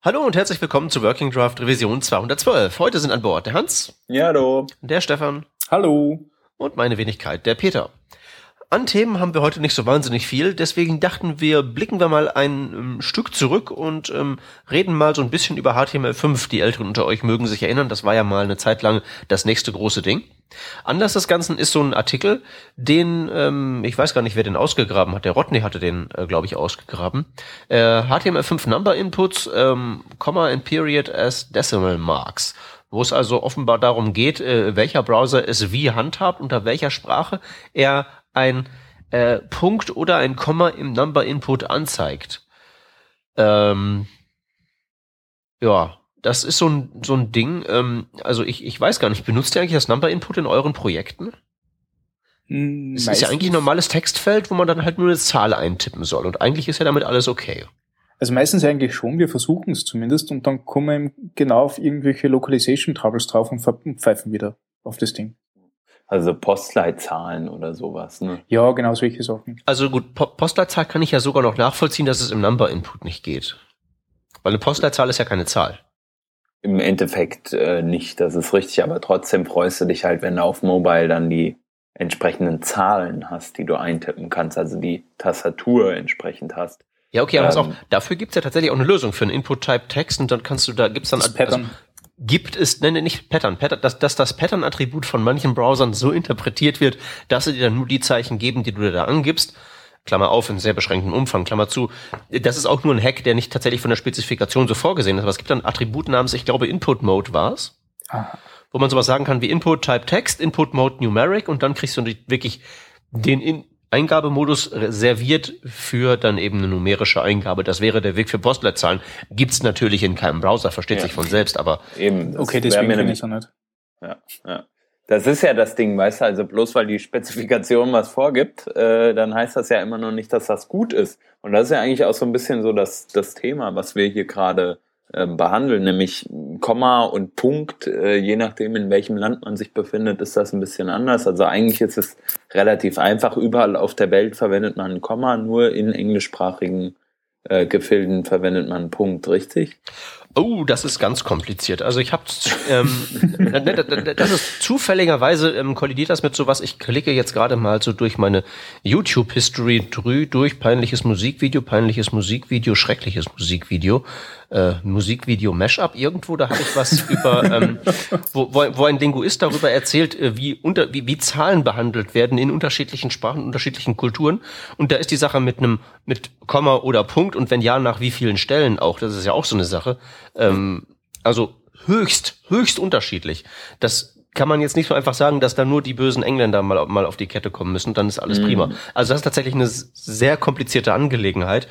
Hallo und herzlich willkommen zu Working Draft Revision 212. Heute sind an Bord der Hans. Ja, hallo. Der Stefan. Hallo. Und meine Wenigkeit, der Peter. An Themen haben wir heute nicht so wahnsinnig viel, deswegen dachten wir, blicken wir mal ein ähm, Stück zurück und ähm, reden mal so ein bisschen über HTML5. Die Älteren unter euch mögen sich erinnern, das war ja mal eine Zeit lang das nächste große Ding. Anlass des Ganzen ist so ein Artikel, den, ähm, ich weiß gar nicht, wer den ausgegraben hat, der Rodney hatte den, äh, glaube ich, ausgegraben. Äh, HTML5 Number Inputs, ähm, Comma and Period as Decimal Marks wo es also offenbar darum geht, äh, welcher Browser es wie handhabt, unter welcher Sprache er ein äh, Punkt oder ein Komma im Number Input anzeigt. Ähm, ja, das ist so ein, so ein Ding. Ähm, also ich, ich weiß gar nicht, benutzt ihr eigentlich das Number Input in euren Projekten? Hm, es ist ja eigentlich ein normales Textfeld, wo man dann halt nur eine Zahl eintippen soll. Und eigentlich ist ja damit alles okay. Also meistens eigentlich schon, wir versuchen es zumindest und dann kommen wir genau auf irgendwelche Localization Troubles drauf und pfeifen wieder auf das Ding. Also Postleitzahlen oder sowas, ne? Ja, genau solche Sachen. Also gut, po Postleitzahl kann ich ja sogar noch nachvollziehen, dass es im Number Input nicht geht. Weil eine Postleitzahl ist ja keine Zahl. Im Endeffekt äh, nicht, das ist richtig, aber trotzdem freust du dich halt, wenn du auf Mobile dann die entsprechenden Zahlen hast, die du eintippen kannst, also die Tastatur entsprechend hast. Ja, okay, aber ähm, auch, dafür gibt's ja tatsächlich auch eine Lösung für einen Input-Type-Text und dann kannst du, da gibt's dann. Also, gibt es, nenne nicht Pattern, Pattern dass, dass das Pattern-Attribut von manchen Browsern so interpretiert wird, dass sie dir dann nur die Zeichen geben, die du dir da angibst. Klammer auf, in sehr beschränktem Umfang, Klammer zu. Das ist auch nur ein Hack, der nicht tatsächlich von der Spezifikation so vorgesehen ist. Aber es gibt ein Attribut namens, ich glaube, Input Mode war's. Wo man sowas sagen kann wie Input Type Text, Input Mode Numeric und dann kriegst du wirklich den in Eingabemodus serviert für dann eben eine numerische Eingabe. Das wäre der Weg für Postleitzahlen. Gibt's natürlich in keinem Browser, versteht ja. sich von selbst, aber. Eben. Okay, deswegen kenne ich nicht. Ja, ja. Das ist ja das Ding, weißt du, also bloß weil die Spezifikation was vorgibt, äh, dann heißt das ja immer noch nicht, dass das gut ist. Und das ist ja eigentlich auch so ein bisschen so das, das Thema, was wir hier gerade behandeln, nämlich Komma und Punkt, äh, je nachdem in welchem Land man sich befindet, ist das ein bisschen anders. Also eigentlich ist es relativ einfach. Überall auf der Welt verwendet man ein Komma, nur in englischsprachigen äh, Gefilden verwendet man Punkt, richtig? Oh, das ist ganz kompliziert. Also ich habe, ähm, das ist zufälligerweise ähm, kollidiert das mit sowas. Ich klicke jetzt gerade mal so durch meine YouTube-History durch peinliches Musikvideo, peinliches Musikvideo, schreckliches Musikvideo äh, Musikvideo-Mashup irgendwo, da habe ich was über, ähm, wo, wo, wo ein Linguist darüber erzählt, äh, wie, unter, wie, wie Zahlen behandelt werden in unterschiedlichen Sprachen, unterschiedlichen Kulturen. Und da ist die Sache mit einem, mit Komma oder Punkt und wenn ja, nach wie vielen Stellen auch, das ist ja auch so eine Sache. Ähm, also höchst, höchst unterschiedlich. Das kann man jetzt nicht so einfach sagen, dass da nur die bösen Engländer mal, mal auf die Kette kommen müssen, dann ist alles mhm. prima. Also das ist tatsächlich eine sehr komplizierte Angelegenheit.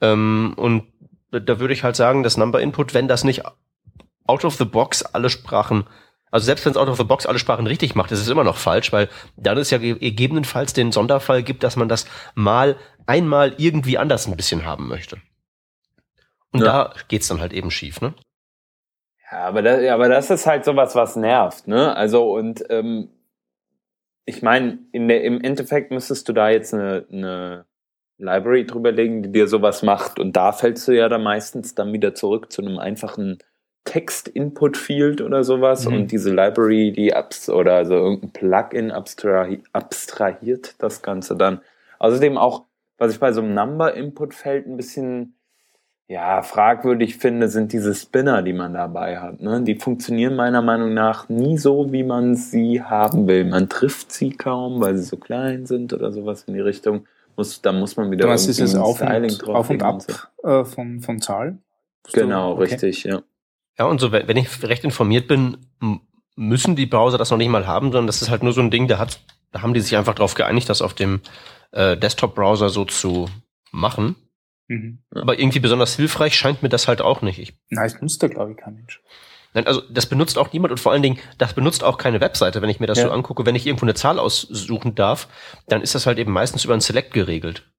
Ähm, und da würde ich halt sagen, das Number Input, wenn das nicht out of the box alle Sprachen, also selbst wenn es out of the box alle Sprachen richtig macht, ist es immer noch falsch, weil dann es ja gegebenenfalls den Sonderfall gibt, dass man das mal einmal irgendwie anders ein bisschen haben möchte. Und ja. da geht's dann halt eben schief, ne? Ja, aber das, aber das ist halt sowas, was nervt, ne? Also und ähm, ich meine, in der im Endeffekt müsstest du da jetzt eine, eine Library drüberlegen, die dir sowas macht. Und da fällst du ja dann meistens dann wieder zurück zu einem einfachen Text-Input-Field oder sowas. Mhm. Und diese Library, die abs oder also irgendein Plugin abstrahi abstrahiert das Ganze dann. Außerdem auch, was ich bei so einem Number-Input-Feld ein bisschen ja, fragwürdig finde, sind diese Spinner, die man dabei hat. Ne? Die funktionieren meiner Meinung nach nie so, wie man sie haben will. Man trifft sie kaum, weil sie so klein sind oder sowas in die Richtung. Muss, da muss man wieder Was ist es auf und, auf und ab äh, von, von Zahlen? Genau, okay. richtig, ja. Ja, und so, wenn ich recht informiert bin, müssen die Browser das noch nicht mal haben, sondern das ist halt nur so ein Ding, da hat, da haben die sich einfach darauf geeinigt, das auf dem äh, Desktop-Browser so zu machen. Mhm. Aber irgendwie besonders hilfreich scheint mir das halt auch nicht. Ich, Nein, es nutzt da, glaube ich, kein Mensch. Nein, also das benutzt auch niemand und vor allen Dingen, das benutzt auch keine Webseite, wenn ich mir das ja. so angucke. Wenn ich irgendwo eine Zahl aussuchen darf, dann ist das halt eben meistens über ein Select geregelt.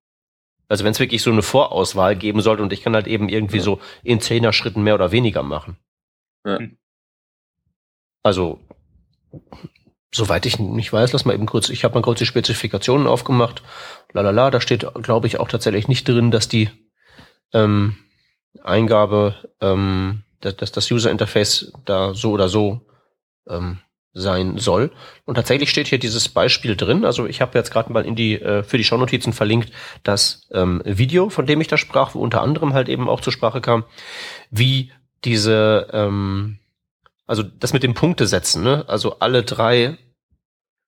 Also wenn es wirklich so eine Vorauswahl geben sollte und ich kann halt eben irgendwie ja. so in zehner Schritten mehr oder weniger machen. Ja. Hm. Also, soweit ich nicht weiß, lass mal eben kurz, ich habe mal kurz die Spezifikationen aufgemacht. Lalala, da steht, glaube ich, auch tatsächlich nicht drin, dass die ähm, Eingabe, ähm, dass das User Interface da so oder so ähm, sein soll. Und tatsächlich steht hier dieses Beispiel drin. Also ich habe jetzt gerade mal in die äh, für die Shownotizen verlinkt das ähm, Video, von dem ich da sprach, wo unter anderem halt eben auch zur Sprache kam, wie diese ähm, also das mit dem Punkte setzen, ne? Also alle drei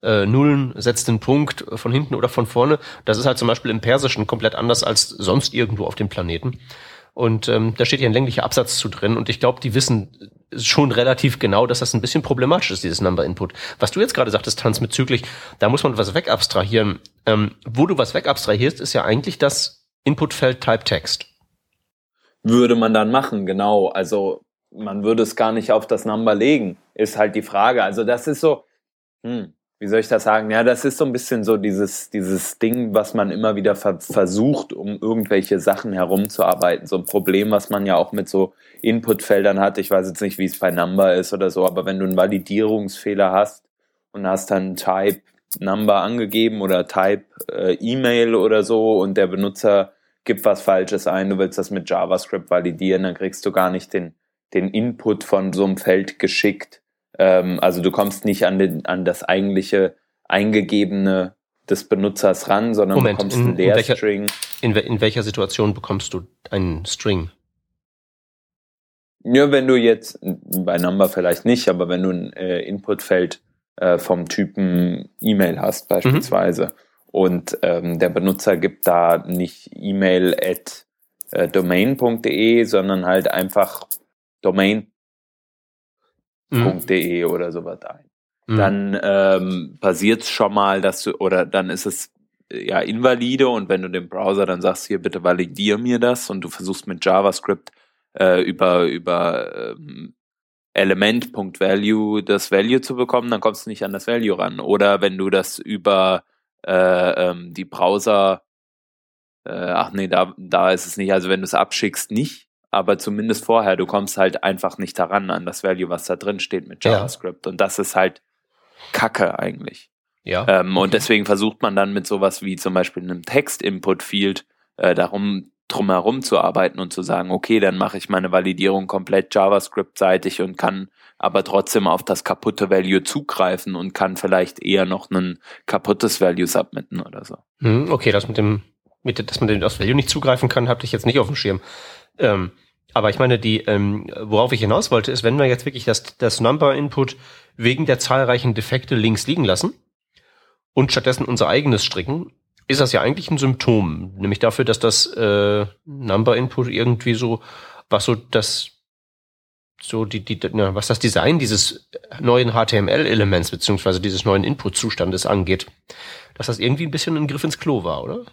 äh, Nullen setzt den Punkt von hinten oder von vorne. Das ist halt zum Beispiel im Persischen komplett anders als sonst irgendwo auf dem Planeten. Und ähm, da steht hier ein länglicher Absatz zu drin. Und ich glaube, die wissen schon relativ genau, dass das ein bisschen problematisch ist, dieses Number Input. Was du jetzt gerade sagtest, Tanz, bezüglich, da muss man was wegabstrahieren. Ähm, wo du was wegabstrahierst, ist ja eigentlich das Inputfeld Type Text. Würde man dann machen, genau. Also man würde es gar nicht auf das Number legen, ist halt die Frage. Also das ist so, hm, wie soll ich das sagen? Ja, das ist so ein bisschen so dieses, dieses Ding, was man immer wieder ver versucht, um irgendwelche Sachen herumzuarbeiten. So ein Problem, was man ja auch mit so Inputfeldern hat. Ich weiß jetzt nicht, wie es bei Number ist oder so, aber wenn du einen Validierungsfehler hast und hast dann Type Number angegeben oder Type äh, E-Mail oder so und der Benutzer gibt was Falsches ein, du willst das mit JavaScript validieren, dann kriegst du gar nicht den, den Input von so einem Feld geschickt ähm, also du kommst nicht an, den, an das eigentliche eingegebene des Benutzers ran, sondern Moment, bekommst in, einen Leerstring. In, welcher, in, in welcher Situation bekommst du einen String? Ja, wenn du jetzt, bei Number vielleicht nicht, aber wenn du ein äh, Inputfeld äh, vom Typen E-Mail hast beispielsweise mhm. und ähm, der Benutzer gibt da nicht E-Mail at äh, domain.de, sondern halt einfach Domain mhm. oder sowas ein. Mhm. Dann ähm, passiert es schon mal, dass du, oder dann ist es ja invalide und wenn du dem Browser dann sagst, hier bitte validier mir das und du versuchst mit JavaScript äh, über, über ähm, Element.value das Value zu bekommen, dann kommst du nicht an das Value ran. Oder wenn du das über äh, ähm, die Browser, äh, ach nee, da, da ist es nicht, also wenn du es abschickst, nicht, aber zumindest vorher, du kommst halt einfach nicht daran an das Value, was da drin steht mit JavaScript. Ja. Und das ist halt Kacke eigentlich. Ja. Ähm, und deswegen versucht man dann mit sowas wie zum Beispiel einem Text-Input-Field äh, darum drumherum zu arbeiten und zu sagen, okay, dann mache ich meine Validierung komplett JavaScript-seitig und kann aber trotzdem auf das kaputte Value zugreifen und kann vielleicht eher noch ein kaputtes Value submitten oder so. Hm, okay, das mit dem, mit, dass man das Value nicht zugreifen kann, hatte ich jetzt nicht auf dem Schirm. Ähm, aber ich meine, die, ähm, worauf ich hinaus wollte, ist, wenn wir jetzt wirklich das, das Number-Input wegen der zahlreichen Defekte links liegen lassen und stattdessen unser eigenes stricken, ist das ja eigentlich ein Symptom, nämlich dafür, dass das äh, Number-Input irgendwie so, was so das so die, die, na, was das Design dieses neuen HTML-Elements beziehungsweise dieses neuen Input-Zustandes angeht, dass das irgendwie ein bisschen ein Griff ins Klo war, oder?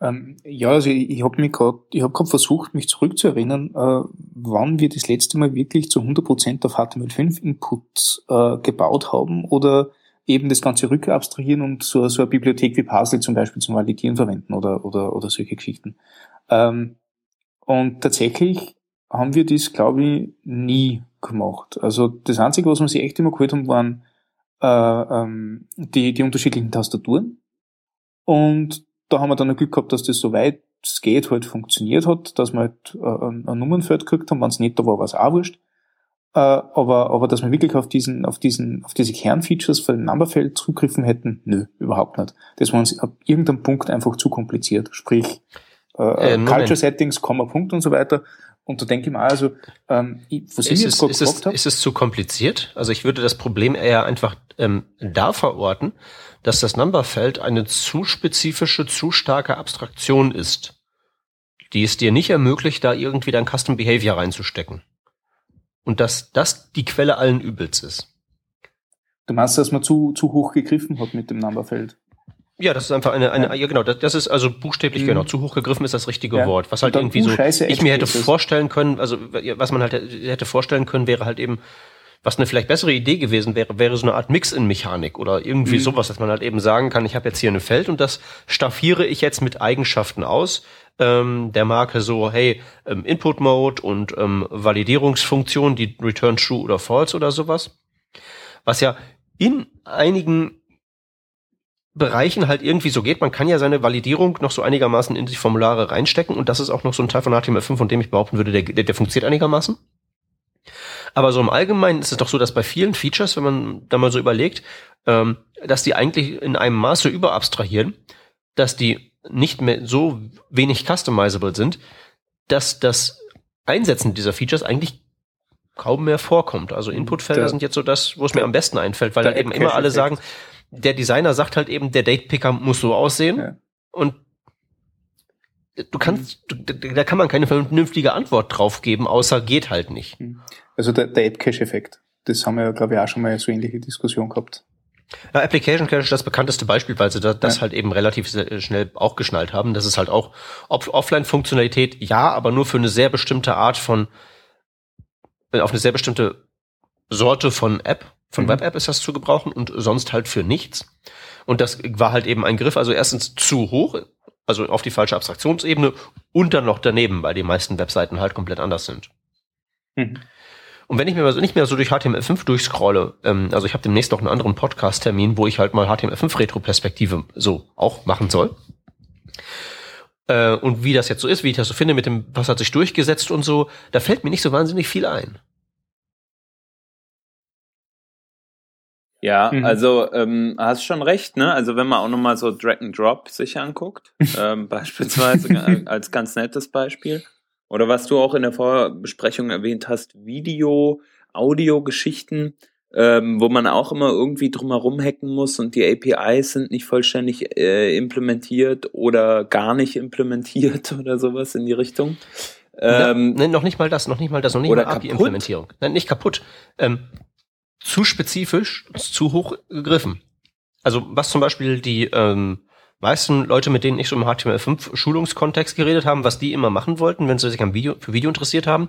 Ähm, ja, also ich, ich habe mich gerade, ich habe gerade versucht, mich zurückzuerinnern, äh, wann wir das letzte Mal wirklich zu 100% auf HTML5 Inputs äh, gebaut haben oder eben das Ganze rückabstrahieren und so, so eine Bibliothek wie Parsley zum Beispiel zum Validieren verwenden oder, oder, oder solche Geschichten. Ähm, und tatsächlich haben wir das, glaube ich, nie gemacht. Also das Einzige, was wir sich echt immer geholt haben, waren äh, ähm, die, die unterschiedlichen Tastaturen. Und da haben wir dann ein Glück gehabt, dass das so weit es geht halt funktioniert hat, dass wir halt äh, ein, ein Nummernfeld gekriegt haben, wenn es nicht da war, war es auch wurscht. Äh, aber, aber dass wir wirklich auf diesen, auf diesen, auf diese Kernfeatures von dem Numberfeld zugriffen hätten, nö, überhaupt nicht. Das war uns ab irgendeinem Punkt einfach zu kompliziert. Sprich, äh, äh, Culture Settings, Komma, Punkt und so weiter. Und da denke ich mir also, ähm, was ist, ich jetzt es, ist, es, ist es zu kompliziert? Also ich würde das Problem eher einfach ähm, da verorten, dass das Numberfeld eine zu spezifische, zu starke Abstraktion ist, die es dir nicht ermöglicht, da irgendwie dein Custom Behavior reinzustecken. Und dass das die Quelle allen Übels ist. Du meinst, dass man zu, zu hoch gegriffen hat mit dem Numberfeld? Ja, das ist einfach eine, eine ja, genau, das, das ist also buchstäblich, mhm. genau, zu hoch gegriffen ist das richtige ja. Wort. Was halt irgendwie so, ich mir hätte vorstellen können, also was man halt hätte vorstellen können, wäre halt eben, was eine vielleicht bessere Idee gewesen wäre, wäre so eine Art Mix in Mechanik oder irgendwie mhm. sowas, dass man halt eben sagen kann, ich habe jetzt hier ein Feld und das staffiere ich jetzt mit Eigenschaften aus ähm, der Marke so, hey, ähm, Input Mode und ähm, Validierungsfunktion, die Return True oder False oder sowas. Was ja in einigen Bereichen halt irgendwie so geht. Man kann ja seine Validierung noch so einigermaßen in die Formulare reinstecken und das ist auch noch so ein Teil von HTML5, von dem ich behaupten würde, der, der, der funktioniert einigermaßen. Aber so im Allgemeinen ist es doch so, dass bei vielen Features, wenn man da mal so überlegt, ähm, dass die eigentlich in einem Maße überabstrahieren, dass die nicht mehr so wenig customizable sind, dass das Einsetzen dieser Features eigentlich kaum mehr vorkommt. Also Inputfelder sind jetzt so das, wo es mir am besten einfällt, weil dann eben immer alle sagen, der Designer sagt halt eben, der Date-Picker muss so aussehen ja. und du kannst, mhm. da kann man keine vernünftige Antwort drauf geben, außer geht halt nicht. Mhm. Also der, der App-Cache-Effekt, das haben wir ja, glaube ich, auch schon mal so ähnliche Diskussion gehabt. Ja, Application Cache ist das bekannteste Beispiel, weil sie das ja. halt eben relativ schnell auch geschnallt haben. Das ist halt auch Offline-Funktionalität, ja, aber nur für eine sehr bestimmte Art von, auf eine sehr bestimmte Sorte von App, von mhm. Web-App ist das zu gebrauchen und sonst halt für nichts. Und das war halt eben ein Griff, also erstens zu hoch, also auf die falsche Abstraktionsebene und dann noch daneben, weil die meisten Webseiten halt komplett anders sind. Mhm. Und wenn ich mir nicht mehr so durch HTML5 durchscrolle, ähm, also ich habe demnächst noch einen anderen Podcast-Termin, wo ich halt mal HTML5 Retro-Perspektive so auch machen soll. Äh, und wie das jetzt so ist, wie ich das so finde, mit dem, was hat sich durchgesetzt und so, da fällt mir nicht so wahnsinnig viel ein. Ja, mhm. also ähm, hast schon recht, ne? Also wenn man auch nochmal so Drag and Drop sich anguckt, ähm, beispielsweise als ganz nettes Beispiel, oder was du auch in der Vorbesprechung erwähnt hast, Video, Audio-Geschichten, ähm, wo man auch immer irgendwie drumherum hacken muss und die APIs sind nicht vollständig äh, implementiert oder gar nicht implementiert oder sowas in die Richtung. Ähm, ja, noch nicht mal das, noch nicht mal das, noch nicht mal API-Implementierung. Nein, nicht kaputt. Ähm, zu spezifisch, zu hoch gegriffen. Also was zum Beispiel die ähm, meisten Leute, mit denen ich so im HTML5-Schulungskontext geredet haben, was die immer machen wollten, wenn sie sich am Video, für Video interessiert haben,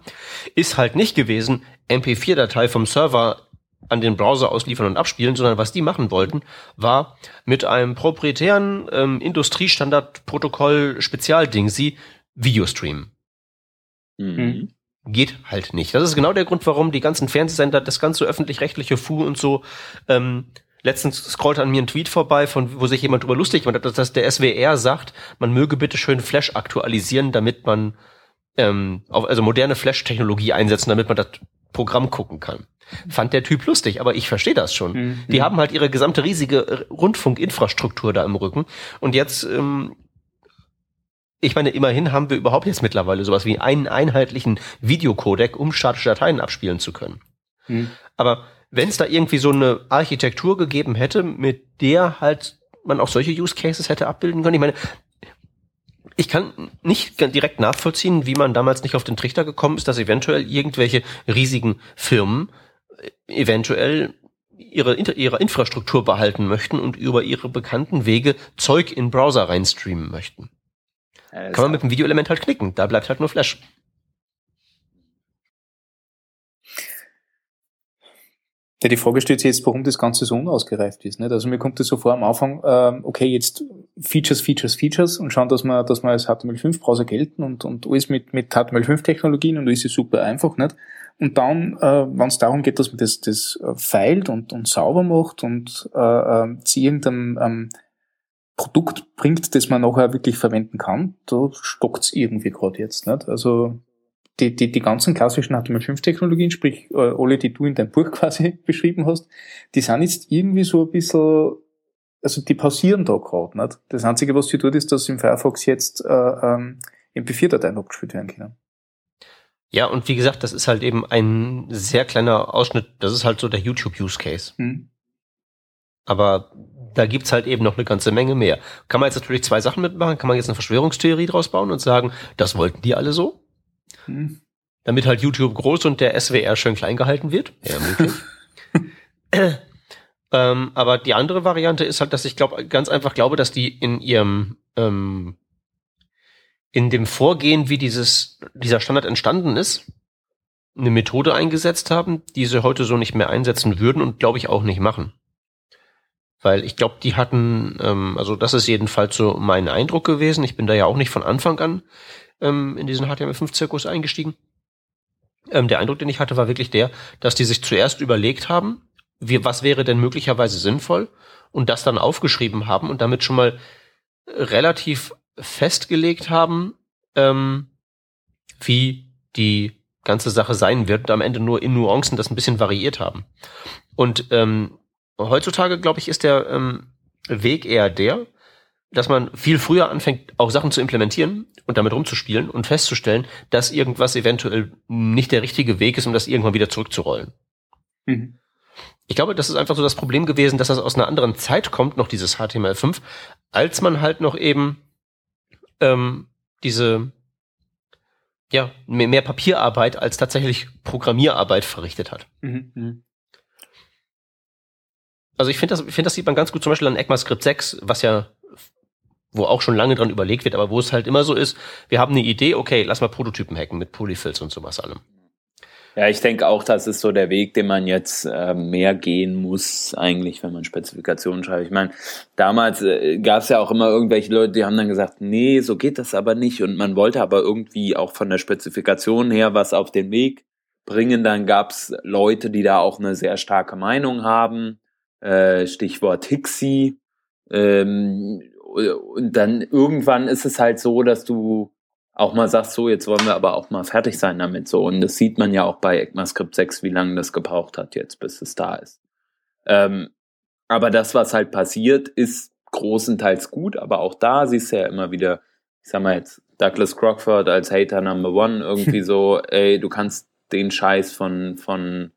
ist halt nicht gewesen, MP4-Datei vom Server an den Browser ausliefern und abspielen, sondern was die machen wollten, war mit einem proprietären ähm, Industriestandard-Protokoll Spezialding sie Video streamen. Mhm. Geht halt nicht. Das ist genau der Grund, warum die ganzen Fernsehsender, das ganze öffentlich-rechtliche Fu und so ähm, letztens scrollt an mir ein Tweet vorbei, von wo sich jemand drüber lustig macht, dass der SWR sagt, man möge bitte schön Flash aktualisieren, damit man ähm, auf, also moderne Flash-Technologie einsetzen, damit man das Programm gucken kann. Fand der Typ lustig, aber ich verstehe das schon. Mhm. Die haben halt ihre gesamte riesige Rundfunkinfrastruktur da im Rücken und jetzt ähm, ich meine, immerhin haben wir überhaupt jetzt mittlerweile sowas wie einen einheitlichen Videocodec, um statische Dateien abspielen zu können. Mhm. Aber wenn es da irgendwie so eine Architektur gegeben hätte, mit der halt man auch solche Use Cases hätte abbilden können. Ich meine, ich kann nicht direkt nachvollziehen, wie man damals nicht auf den Trichter gekommen ist, dass eventuell irgendwelche riesigen Firmen äh, eventuell ihre, ihre Infrastruktur behalten möchten und über ihre bekannten Wege Zeug in Browser reinstreamen möchten. Ja, kann man mit dem Videoelement halt knicken, da bleibt halt nur Flash. Ja, die Frage stellt sich jetzt, warum das Ganze so unausgereift ist. Nicht? Also mir kommt das so vor am Anfang, ähm, okay, jetzt Features, Features, Features und schauen, dass wir, dass wir als HTML5-Browser gelten und, und alles mit, mit HTML5-Technologien und alles ist super einfach. Nicht? Und dann, äh, wenn es darum geht, dass man das, das äh, feilt und, und sauber macht und äh, äh, zu irgendeinem ähm, Produkt bringt, das man nachher wirklich verwenden kann, da stockt's irgendwie gerade jetzt. Nicht? Also die, die, die ganzen klassischen HTML5-Technologien, sprich äh, alle, die du in deinem Buch quasi beschrieben hast, die sind jetzt irgendwie so ein bisschen, also die pausieren da gerade. nicht. Das Einzige, was sie tut, ist, dass im Firefox jetzt äh, ähm, MP4-Dateien abgespielt werden können. Ja, und wie gesagt, das ist halt eben ein sehr kleiner Ausschnitt, das ist halt so der YouTube-Use-Case. Hm. Aber da gibt's halt eben noch eine ganze Menge mehr. Kann man jetzt natürlich zwei Sachen mitmachen, kann man jetzt eine Verschwörungstheorie draus bauen und sagen, das wollten die alle so? Hm. Damit halt YouTube groß und der SWR schön klein gehalten wird. Ja, möglich. ähm, aber die andere Variante ist halt, dass ich glaube, ganz einfach glaube, dass die in ihrem ähm, in dem Vorgehen, wie dieses dieser Standard entstanden ist, eine Methode eingesetzt haben, die sie heute so nicht mehr einsetzen würden und glaube ich auch nicht machen. Weil ich glaube, die hatten, ähm, also das ist jedenfalls so mein Eindruck gewesen. Ich bin da ja auch nicht von Anfang an ähm, in diesen HTML5-Zirkus eingestiegen. Ähm, der Eindruck, den ich hatte, war wirklich der, dass die sich zuerst überlegt haben, wie, was wäre denn möglicherweise sinnvoll und das dann aufgeschrieben haben und damit schon mal relativ festgelegt haben, ähm, wie die ganze Sache sein wird und am Ende nur in Nuancen das ein bisschen variiert haben. Und ähm, heutzutage, glaube ich, ist der ähm, Weg eher der, dass man viel früher anfängt, auch Sachen zu implementieren und damit rumzuspielen und festzustellen, dass irgendwas eventuell nicht der richtige Weg ist, um das irgendwann wieder zurückzurollen. Mhm. Ich glaube, das ist einfach so das Problem gewesen, dass das aus einer anderen Zeit kommt, noch dieses HTML5, als man halt noch eben ähm, diese ja mehr, mehr Papierarbeit als tatsächlich Programmierarbeit verrichtet hat. Mhm. Also ich finde das, ich finde das sieht man ganz gut zum Beispiel an ECMAScript 6, was ja wo auch schon lange dran überlegt wird, aber wo es halt immer so ist, wir haben eine Idee, okay, lass mal Prototypen hacken mit Polyfills und sowas allem. Ja, ich denke auch, das ist so der Weg, den man jetzt äh, mehr gehen muss, eigentlich, wenn man Spezifikationen schreibt. Ich meine, damals äh, gab es ja auch immer irgendwelche Leute, die haben dann gesagt, nee, so geht das aber nicht. Und man wollte aber irgendwie auch von der Spezifikation her was auf den Weg bringen. Dann gab es Leute, die da auch eine sehr starke Meinung haben. Äh, Stichwort Hixie. Ähm, und dann irgendwann ist es halt so, dass du auch mal sagst, so, jetzt wollen wir aber auch mal fertig sein damit, so. Und das sieht man ja auch bei ECMAScript 6, wie lange das gebraucht hat jetzt, bis es da ist. Ähm, aber das, was halt passiert, ist großenteils gut, aber auch da siehst du ja immer wieder, ich sag mal jetzt, Douglas Crockford als Hater Number One, irgendwie so, ey, du kannst den Scheiß von, von,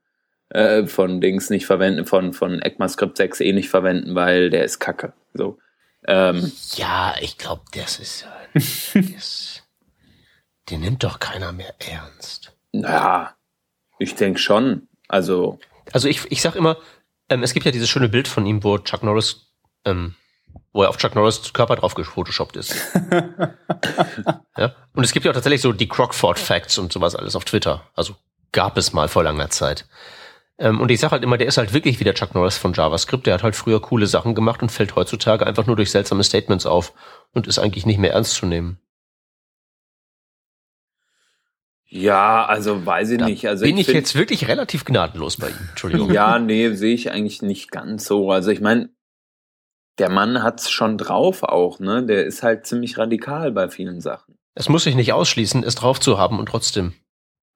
äh, von Dings nicht verwenden, von, von ECMAScript 6 eh nicht verwenden, weil der ist kacke, so. Ähm, ja, ich glaube, das ist, das, den nimmt doch keiner mehr ernst. Naja, ich denke schon. Also. Also ich, ich sag immer, ähm, es gibt ja dieses schöne Bild von ihm, wo Chuck Norris, ähm, wo er auf Chuck Norris Körper drauf gefotoshoppt ist. ja? Und es gibt ja auch tatsächlich so die Crockford Facts und sowas alles auf Twitter. Also gab es mal vor langer Zeit. Ähm, und ich sag halt immer, der ist halt wirklich wie der Chuck Norris von JavaScript. Der hat halt früher coole Sachen gemacht und fällt heutzutage einfach nur durch seltsame Statements auf und ist eigentlich nicht mehr ernst zu nehmen. Ja, also weiß ich da nicht. Also bin ich, ich jetzt wirklich relativ gnadenlos bei ihm. Entschuldigung. ja, nee, sehe ich eigentlich nicht ganz so. Also ich meine, der Mann hat's schon drauf auch, ne? Der ist halt ziemlich radikal bei vielen Sachen. Es muss sich nicht ausschließen, es drauf zu haben und trotzdem.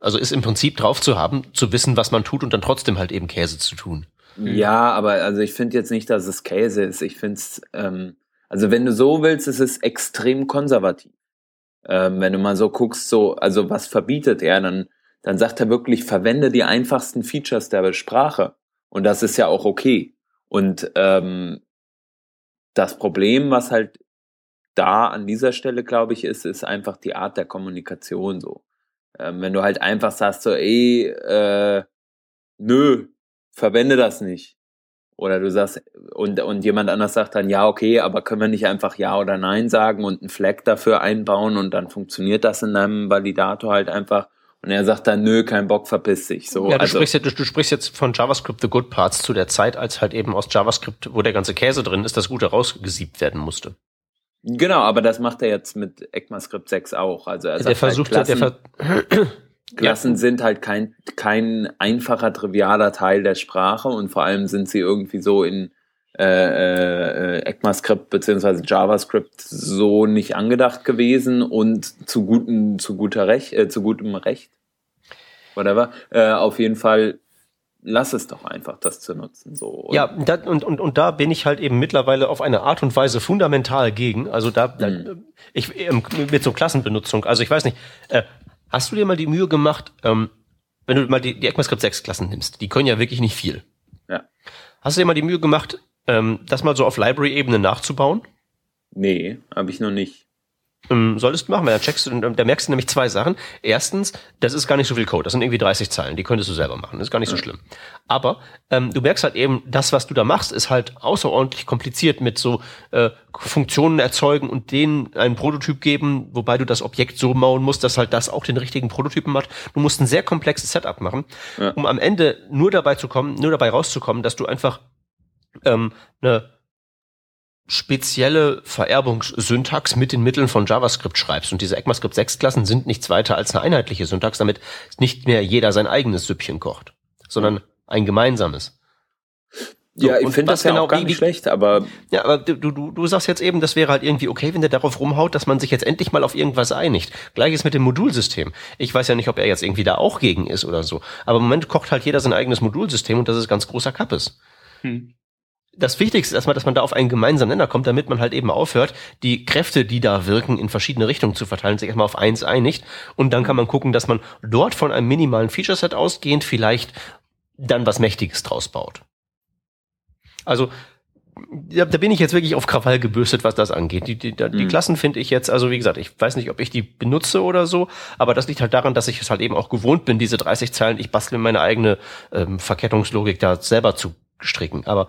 Also ist im Prinzip drauf zu haben, zu wissen, was man tut und dann trotzdem halt eben Käse zu tun. Ja, aber also ich finde jetzt nicht, dass es Käse ist. Ich finde es, ähm, also wenn du so willst, ist es extrem konservativ. Ähm, wenn du mal so guckst, so, also was verbietet er, dann, dann sagt er wirklich, verwende die einfachsten Features der Sprache. Und das ist ja auch okay. Und ähm, das Problem, was halt da an dieser Stelle, glaube ich, ist, ist einfach die Art der Kommunikation so. Ähm, wenn du halt einfach sagst so, ey, äh, nö, verwende das nicht. Oder du sagst, und, und jemand anders sagt dann, ja, okay, aber können wir nicht einfach Ja oder Nein sagen und einen Flag dafür einbauen und dann funktioniert das in deinem Validator halt einfach. Und er sagt dann, nö, kein Bock, verpiss dich. So, ja, du, also, sprichst jetzt, du, du sprichst jetzt von JavaScript The Good Parts zu der Zeit, als halt eben aus JavaScript, wo der ganze Käse drin ist, das Gute rausgesiebt werden musste. Genau, aber das macht er jetzt mit ECMAScript 6 auch. Also er der versucht halt Klassen, der ver Klassen ja. sind halt kein, kein einfacher, trivialer Teil der Sprache und vor allem sind sie irgendwie so in äh, äh, ECMAScript beziehungsweise JavaScript so nicht angedacht gewesen und zu guten, zu guter Recht, äh, zu gutem Recht. Whatever. Äh, auf jeden Fall lass es doch einfach, das zu nutzen. So. ja, da, und, und, und da bin ich halt eben mittlerweile auf eine Art und Weise fundamental gegen. Also da, mhm. ich mit so Klassenbenutzung. Also ich weiß nicht, äh, hast du dir mal die Mühe gemacht, ähm, wenn du mal die, die ECMAScript 6 Klassen nimmst, die können ja wirklich nicht viel. Ja. Hast du dir mal die Mühe gemacht, ähm, das mal so auf Library-Ebene nachzubauen? Nee, habe ich noch nicht. Ähm, solltest du machen, weil da checkst du, da merkst du nämlich zwei Sachen. Erstens, das ist gar nicht so viel Code, das sind irgendwie 30 Zeilen, die könntest du selber machen, das ist gar nicht so schlimm. Aber ähm, du merkst halt eben, das, was du da machst, ist halt außerordentlich kompliziert mit so äh, Funktionen erzeugen und denen einen Prototyp geben, wobei du das Objekt so bauen musst, dass halt das auch den richtigen Prototypen macht. Du musst ein sehr komplexes Setup machen, ja. um am Ende nur dabei zu kommen, nur dabei rauszukommen, dass du einfach ähm, eine spezielle Vererbungssyntax mit den Mitteln von JavaScript schreibst. Und diese ECMAScript 6 Klassen sind nichts weiter als eine einheitliche Syntax, damit nicht mehr jeder sein eigenes Süppchen kocht, sondern ein gemeinsames. So, ja, ich finde das ja genau, auch gar nicht wie, schlecht, aber. Ja, aber du, du, du sagst jetzt eben, das wäre halt irgendwie okay, wenn der darauf rumhaut, dass man sich jetzt endlich mal auf irgendwas einigt. Gleiches mit dem Modulsystem. Ich weiß ja nicht, ob er jetzt irgendwie da auch gegen ist oder so. Aber im Moment kocht halt jeder sein eigenes Modulsystem und das ist ganz großer Kappes. Hm. Das Wichtigste ist erstmal, dass man da auf einen gemeinsamen Nenner kommt, damit man halt eben aufhört, die Kräfte, die da wirken, in verschiedene Richtungen zu verteilen, sich erstmal auf eins einigt. Und dann kann man gucken, dass man dort von einem minimalen Feature-Set ausgehend vielleicht dann was Mächtiges draus baut. Also da bin ich jetzt wirklich auf Krawall gebürstet, was das angeht. Die, die, die mhm. Klassen finde ich jetzt, also wie gesagt, ich weiß nicht, ob ich die benutze oder so, aber das liegt halt daran, dass ich es halt eben auch gewohnt bin, diese 30 Zeilen, ich bastle meine eigene ähm, Verkettungslogik da selber zu stricken. Aber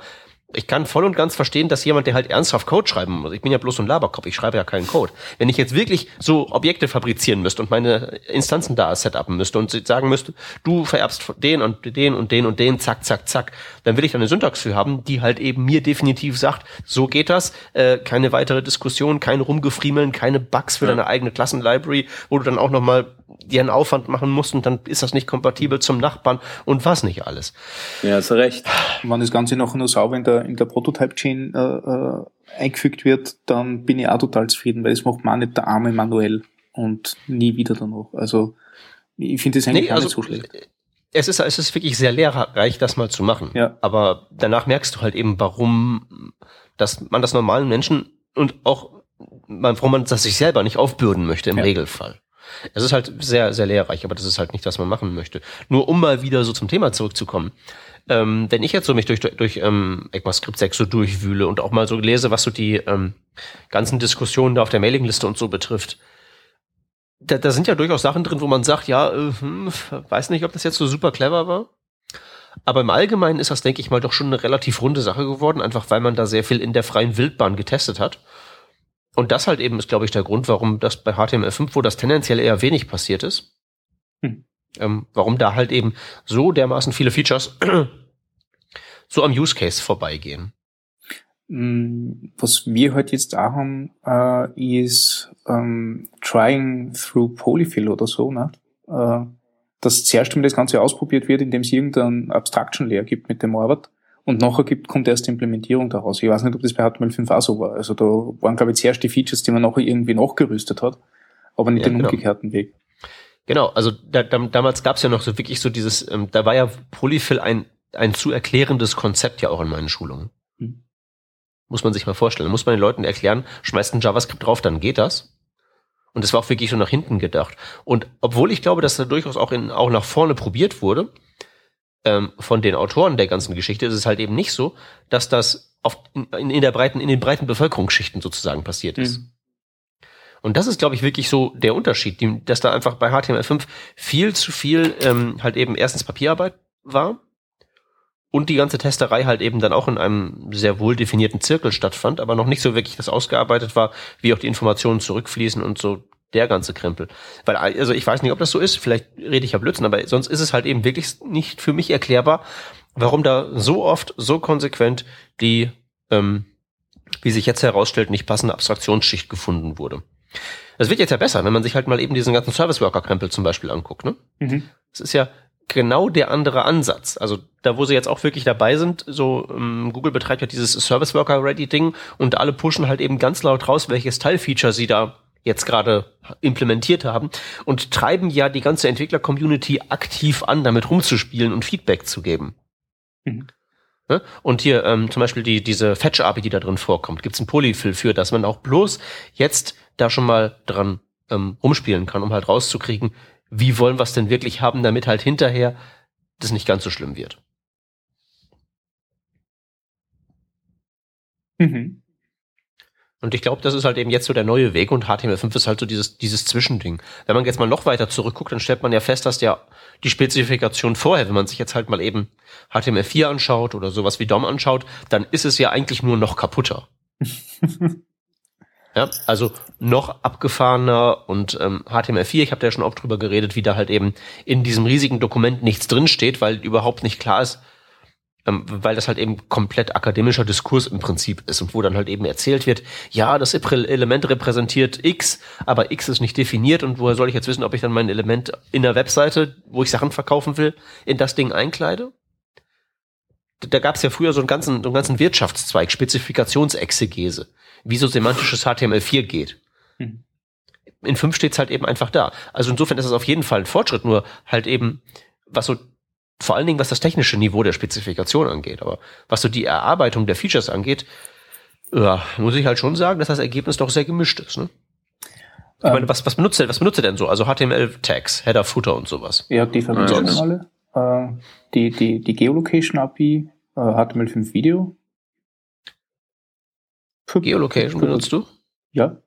ich kann voll und ganz verstehen, dass jemand, der halt ernsthaft Code schreiben muss, ich bin ja bloß ein Laberkopf, ich schreibe ja keinen Code. Wenn ich jetzt wirklich so Objekte fabrizieren müsste und meine Instanzen da setupen müsste und sagen müsste, du vererbst den und den und den und den, zack, zack, zack, dann will ich eine Syntax für haben, die halt eben mir definitiv sagt, so geht das, äh, keine weitere Diskussion, kein Rumgefriemeln, keine Bugs für ja. deine eigene Klassenlibrary, wo du dann auch nochmal einen Aufwand machen musst und dann ist das nicht kompatibel zum Nachbarn und was nicht alles. Ja, hast recht. Wenn das Ganze noch nur sauber in der, in der Prototype-Chain äh, äh, eingefügt wird, dann bin ich auch total zufrieden, weil das macht man nicht der Arme manuell und nie wieder danach. Also ich finde das eigentlich nee, also, nicht so schlecht. Es ist, es ist wirklich sehr lehrreich, das mal zu machen. Ja. Aber danach merkst du halt eben, warum dass man das normalen Menschen und auch warum man das sich selber nicht aufbürden möchte im ja. Regelfall. Es ist halt sehr, sehr lehrreich, aber das ist halt nicht, was man machen möchte. Nur um mal wieder so zum Thema zurückzukommen. Ähm, wenn ich jetzt so mich durch, durch, ähm, ECMAScript 6 so durchwühle und auch mal so lese, was so die ähm, ganzen Diskussionen da auf der Mailingliste und so betrifft, da, da sind ja durchaus Sachen drin, wo man sagt, ja, äh, hm, weiß nicht, ob das jetzt so super clever war. Aber im Allgemeinen ist das, denke ich mal, doch schon eine relativ runde Sache geworden, einfach weil man da sehr viel in der freien Wildbahn getestet hat. Und das halt eben ist, glaube ich, der Grund, warum das bei HTML5, wo das tendenziell eher wenig passiert ist, hm. ähm, warum da halt eben so dermaßen viele Features so am Use Case vorbeigehen. Hm, was wir heute jetzt auch haben, äh, ist ähm, Trying through Polyfill oder so, ne? Äh, dass zuerst einmal das Ganze ausprobiert wird, indem es irgendein Abstraction Layer gibt mit dem Arbeit und nachher gibt, kommt erst die Implementierung daraus. Ich weiß nicht, ob das bei HTML5 auch so war. Also da waren, glaube ich, zuerst die Features, die man nachher irgendwie nachgerüstet hat, aber nicht ja, den genau. umgekehrten Weg. Genau, also da, da, damals gab es ja noch so wirklich so dieses, ähm, da war ja Polyfill ein, ein zu erklärendes Konzept ja auch in meinen Schulungen. Hm. Muss man sich mal vorstellen. muss man den Leuten erklären, schmeißt ein JavaScript drauf, dann geht das. Und das war auch wirklich so nach hinten gedacht. Und obwohl ich glaube, dass da durchaus auch, in, auch nach vorne probiert wurde, ähm, von den Autoren der ganzen Geschichte ist es halt eben nicht so, dass das auf, in, in, der breiten, in den breiten Bevölkerungsschichten sozusagen passiert ist. Mhm. Und das ist, glaube ich, wirklich so der Unterschied, die, dass da einfach bei HTML5 viel zu viel ähm, halt eben erstens Papierarbeit war und die ganze Testerei halt eben dann auch in einem sehr wohl definierten Zirkel stattfand, aber noch nicht so wirklich das ausgearbeitet war, wie auch die Informationen zurückfließen und so der ganze Krempel. Weil, also ich weiß nicht, ob das so ist, vielleicht rede ich ja Blödsinn, aber sonst ist es halt eben wirklich nicht für mich erklärbar, warum da so oft, so konsequent die, ähm, wie sich jetzt herausstellt, nicht passende Abstraktionsschicht gefunden wurde. Das wird jetzt ja besser, wenn man sich halt mal eben diesen ganzen Service Worker Krempel zum Beispiel anguckt, ne? Mhm. Das ist ja genau der andere Ansatz. Also da, wo sie jetzt auch wirklich dabei sind, so ähm, Google betreibt ja dieses Service Worker Ready Ding und alle pushen halt eben ganz laut raus, welches Teilfeature sie da jetzt gerade implementiert haben und treiben ja die ganze Entwickler-Community aktiv an, damit rumzuspielen und Feedback zu geben. Mhm. Ne? Und hier ähm, zum Beispiel die, diese Fetch-API, die da drin vorkommt, gibt's ein Polyfill für, dass man auch bloß jetzt da schon mal dran ähm, rumspielen kann, um halt rauszukriegen, wie wollen wir es denn wirklich haben, damit halt hinterher das nicht ganz so schlimm wird. Mhm. Und ich glaube, das ist halt eben jetzt so der neue Weg und HTML5 ist halt so dieses, dieses Zwischending. Wenn man jetzt mal noch weiter zurückguckt, dann stellt man ja fest, dass ja die Spezifikation vorher, wenn man sich jetzt halt mal eben HTML4 anschaut oder sowas wie DOM anschaut, dann ist es ja eigentlich nur noch kaputter. ja, also noch abgefahrener und ähm, HTML4, ich habe da ja schon oft drüber geredet, wie da halt eben in diesem riesigen Dokument nichts drinsteht, weil überhaupt nicht klar ist, weil das halt eben komplett akademischer Diskurs im Prinzip ist und wo dann halt eben erzählt wird, ja, das Element repräsentiert X, aber X ist nicht definiert und woher soll ich jetzt wissen, ob ich dann mein Element in der Webseite, wo ich Sachen verkaufen will, in das Ding einkleide? da gab es ja früher so einen ganzen, so einen ganzen Wirtschaftszweig, Spezifikationsexegese, wie so semantisches HTML4 geht. Mhm. In 5 steht's halt eben einfach da. Also insofern ist es auf jeden Fall ein Fortschritt, nur halt eben, was so, vor allen Dingen was das technische Niveau der Spezifikation angeht, aber was so die Erarbeitung der Features angeht, ja, muss ich halt schon sagen, dass das Ergebnis doch sehr gemischt ist. Ne? Ich meine, ähm. was, was benutzt er, was benutzt er denn so? Also HTML-Tags, Header, Footer und sowas. Ja, die verwenden wir alle. Äh, die, die, die Geolocation API, äh, HTML5 Video. Geolocation benutzt du? Ja.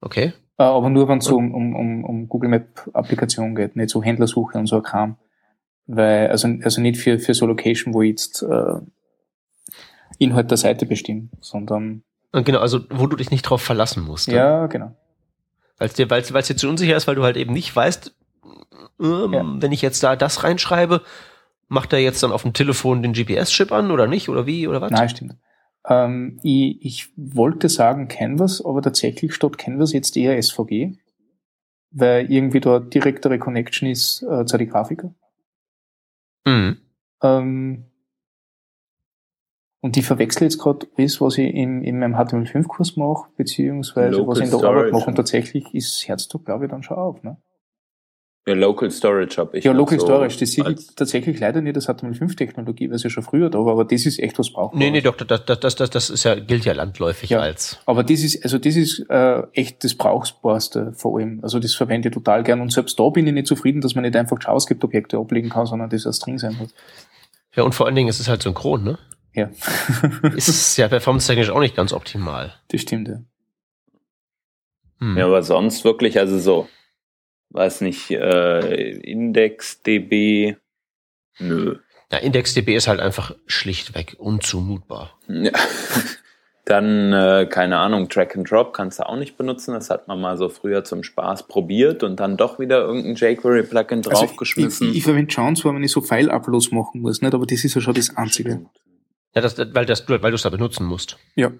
Okay. Äh, aber nur wenn es so um, um, um Google Map Applikationen geht, nicht so Händlersuche und so ein Kram. Weil, also, also nicht für, für so Location, wo ich jetzt äh, Inhalt der Seite bestimmen, sondern. Genau, also wo du dich nicht drauf verlassen musst. Ja, genau. Weil es dir, weil es dir zu unsicher ist, weil du halt eben nicht weißt, ähm, ja. wenn ich jetzt da das reinschreibe, macht er jetzt dann auf dem Telefon den GPS-Chip an oder nicht? Oder wie? Oder was? Nein, stimmt. Ähm, ich, ich wollte sagen Canvas, aber tatsächlich statt Canvas jetzt eher SVG, weil irgendwie da direktere Connection ist äh, zu den Grafiker. Mhm. Ähm, und ich verwechsel jetzt gerade das, was ich in, in meinem HTML5-Kurs mache, beziehungsweise Local was ich in der. Arbeit mache. Und tatsächlich ist Herzdruck, glaube ich, dann schon auf. Ne? Ja, Local Storage habe ich. Ja, Local so Storage, das sehe ich tatsächlich leider nicht als HTML5-Technologie, weil es ja schon früher da war, aber das ist echt was braucht. Nee, nee, doch, das, das, das, das, das ist ja, gilt ja landläufig ja, als. Aber das ist, also das ist äh, echt das Brauchbarste vor allem. Also das verwende ich total gern. Und selbst da bin ich nicht zufrieden, dass man nicht einfach JavaScript-Objekte ablegen kann, sondern das als String sein muss. Ja, und vor allen Dingen ist es halt synchron, ne? Ja. ist es ja performance-technisch auch nicht ganz optimal. Das stimmt, ja. Hm. Ja, aber sonst wirklich, also so weiß nicht, äh, IndexDB, nö. Ja, IndexDB ist halt einfach schlichtweg unzumutbar. Ja. Dann, äh, keine Ahnung, Track and Drop kannst du auch nicht benutzen. Das hat man mal so früher zum Spaß probiert und dann doch wieder irgendein jQuery-Plugin also draufgeschmissen. Ich, ich, ich verwende Chance, weil man nicht so File-Uploads machen muss, nicht? aber das ist ja schon das Einzige. Ja, das, weil, das, weil du es da benutzen musst. Ja.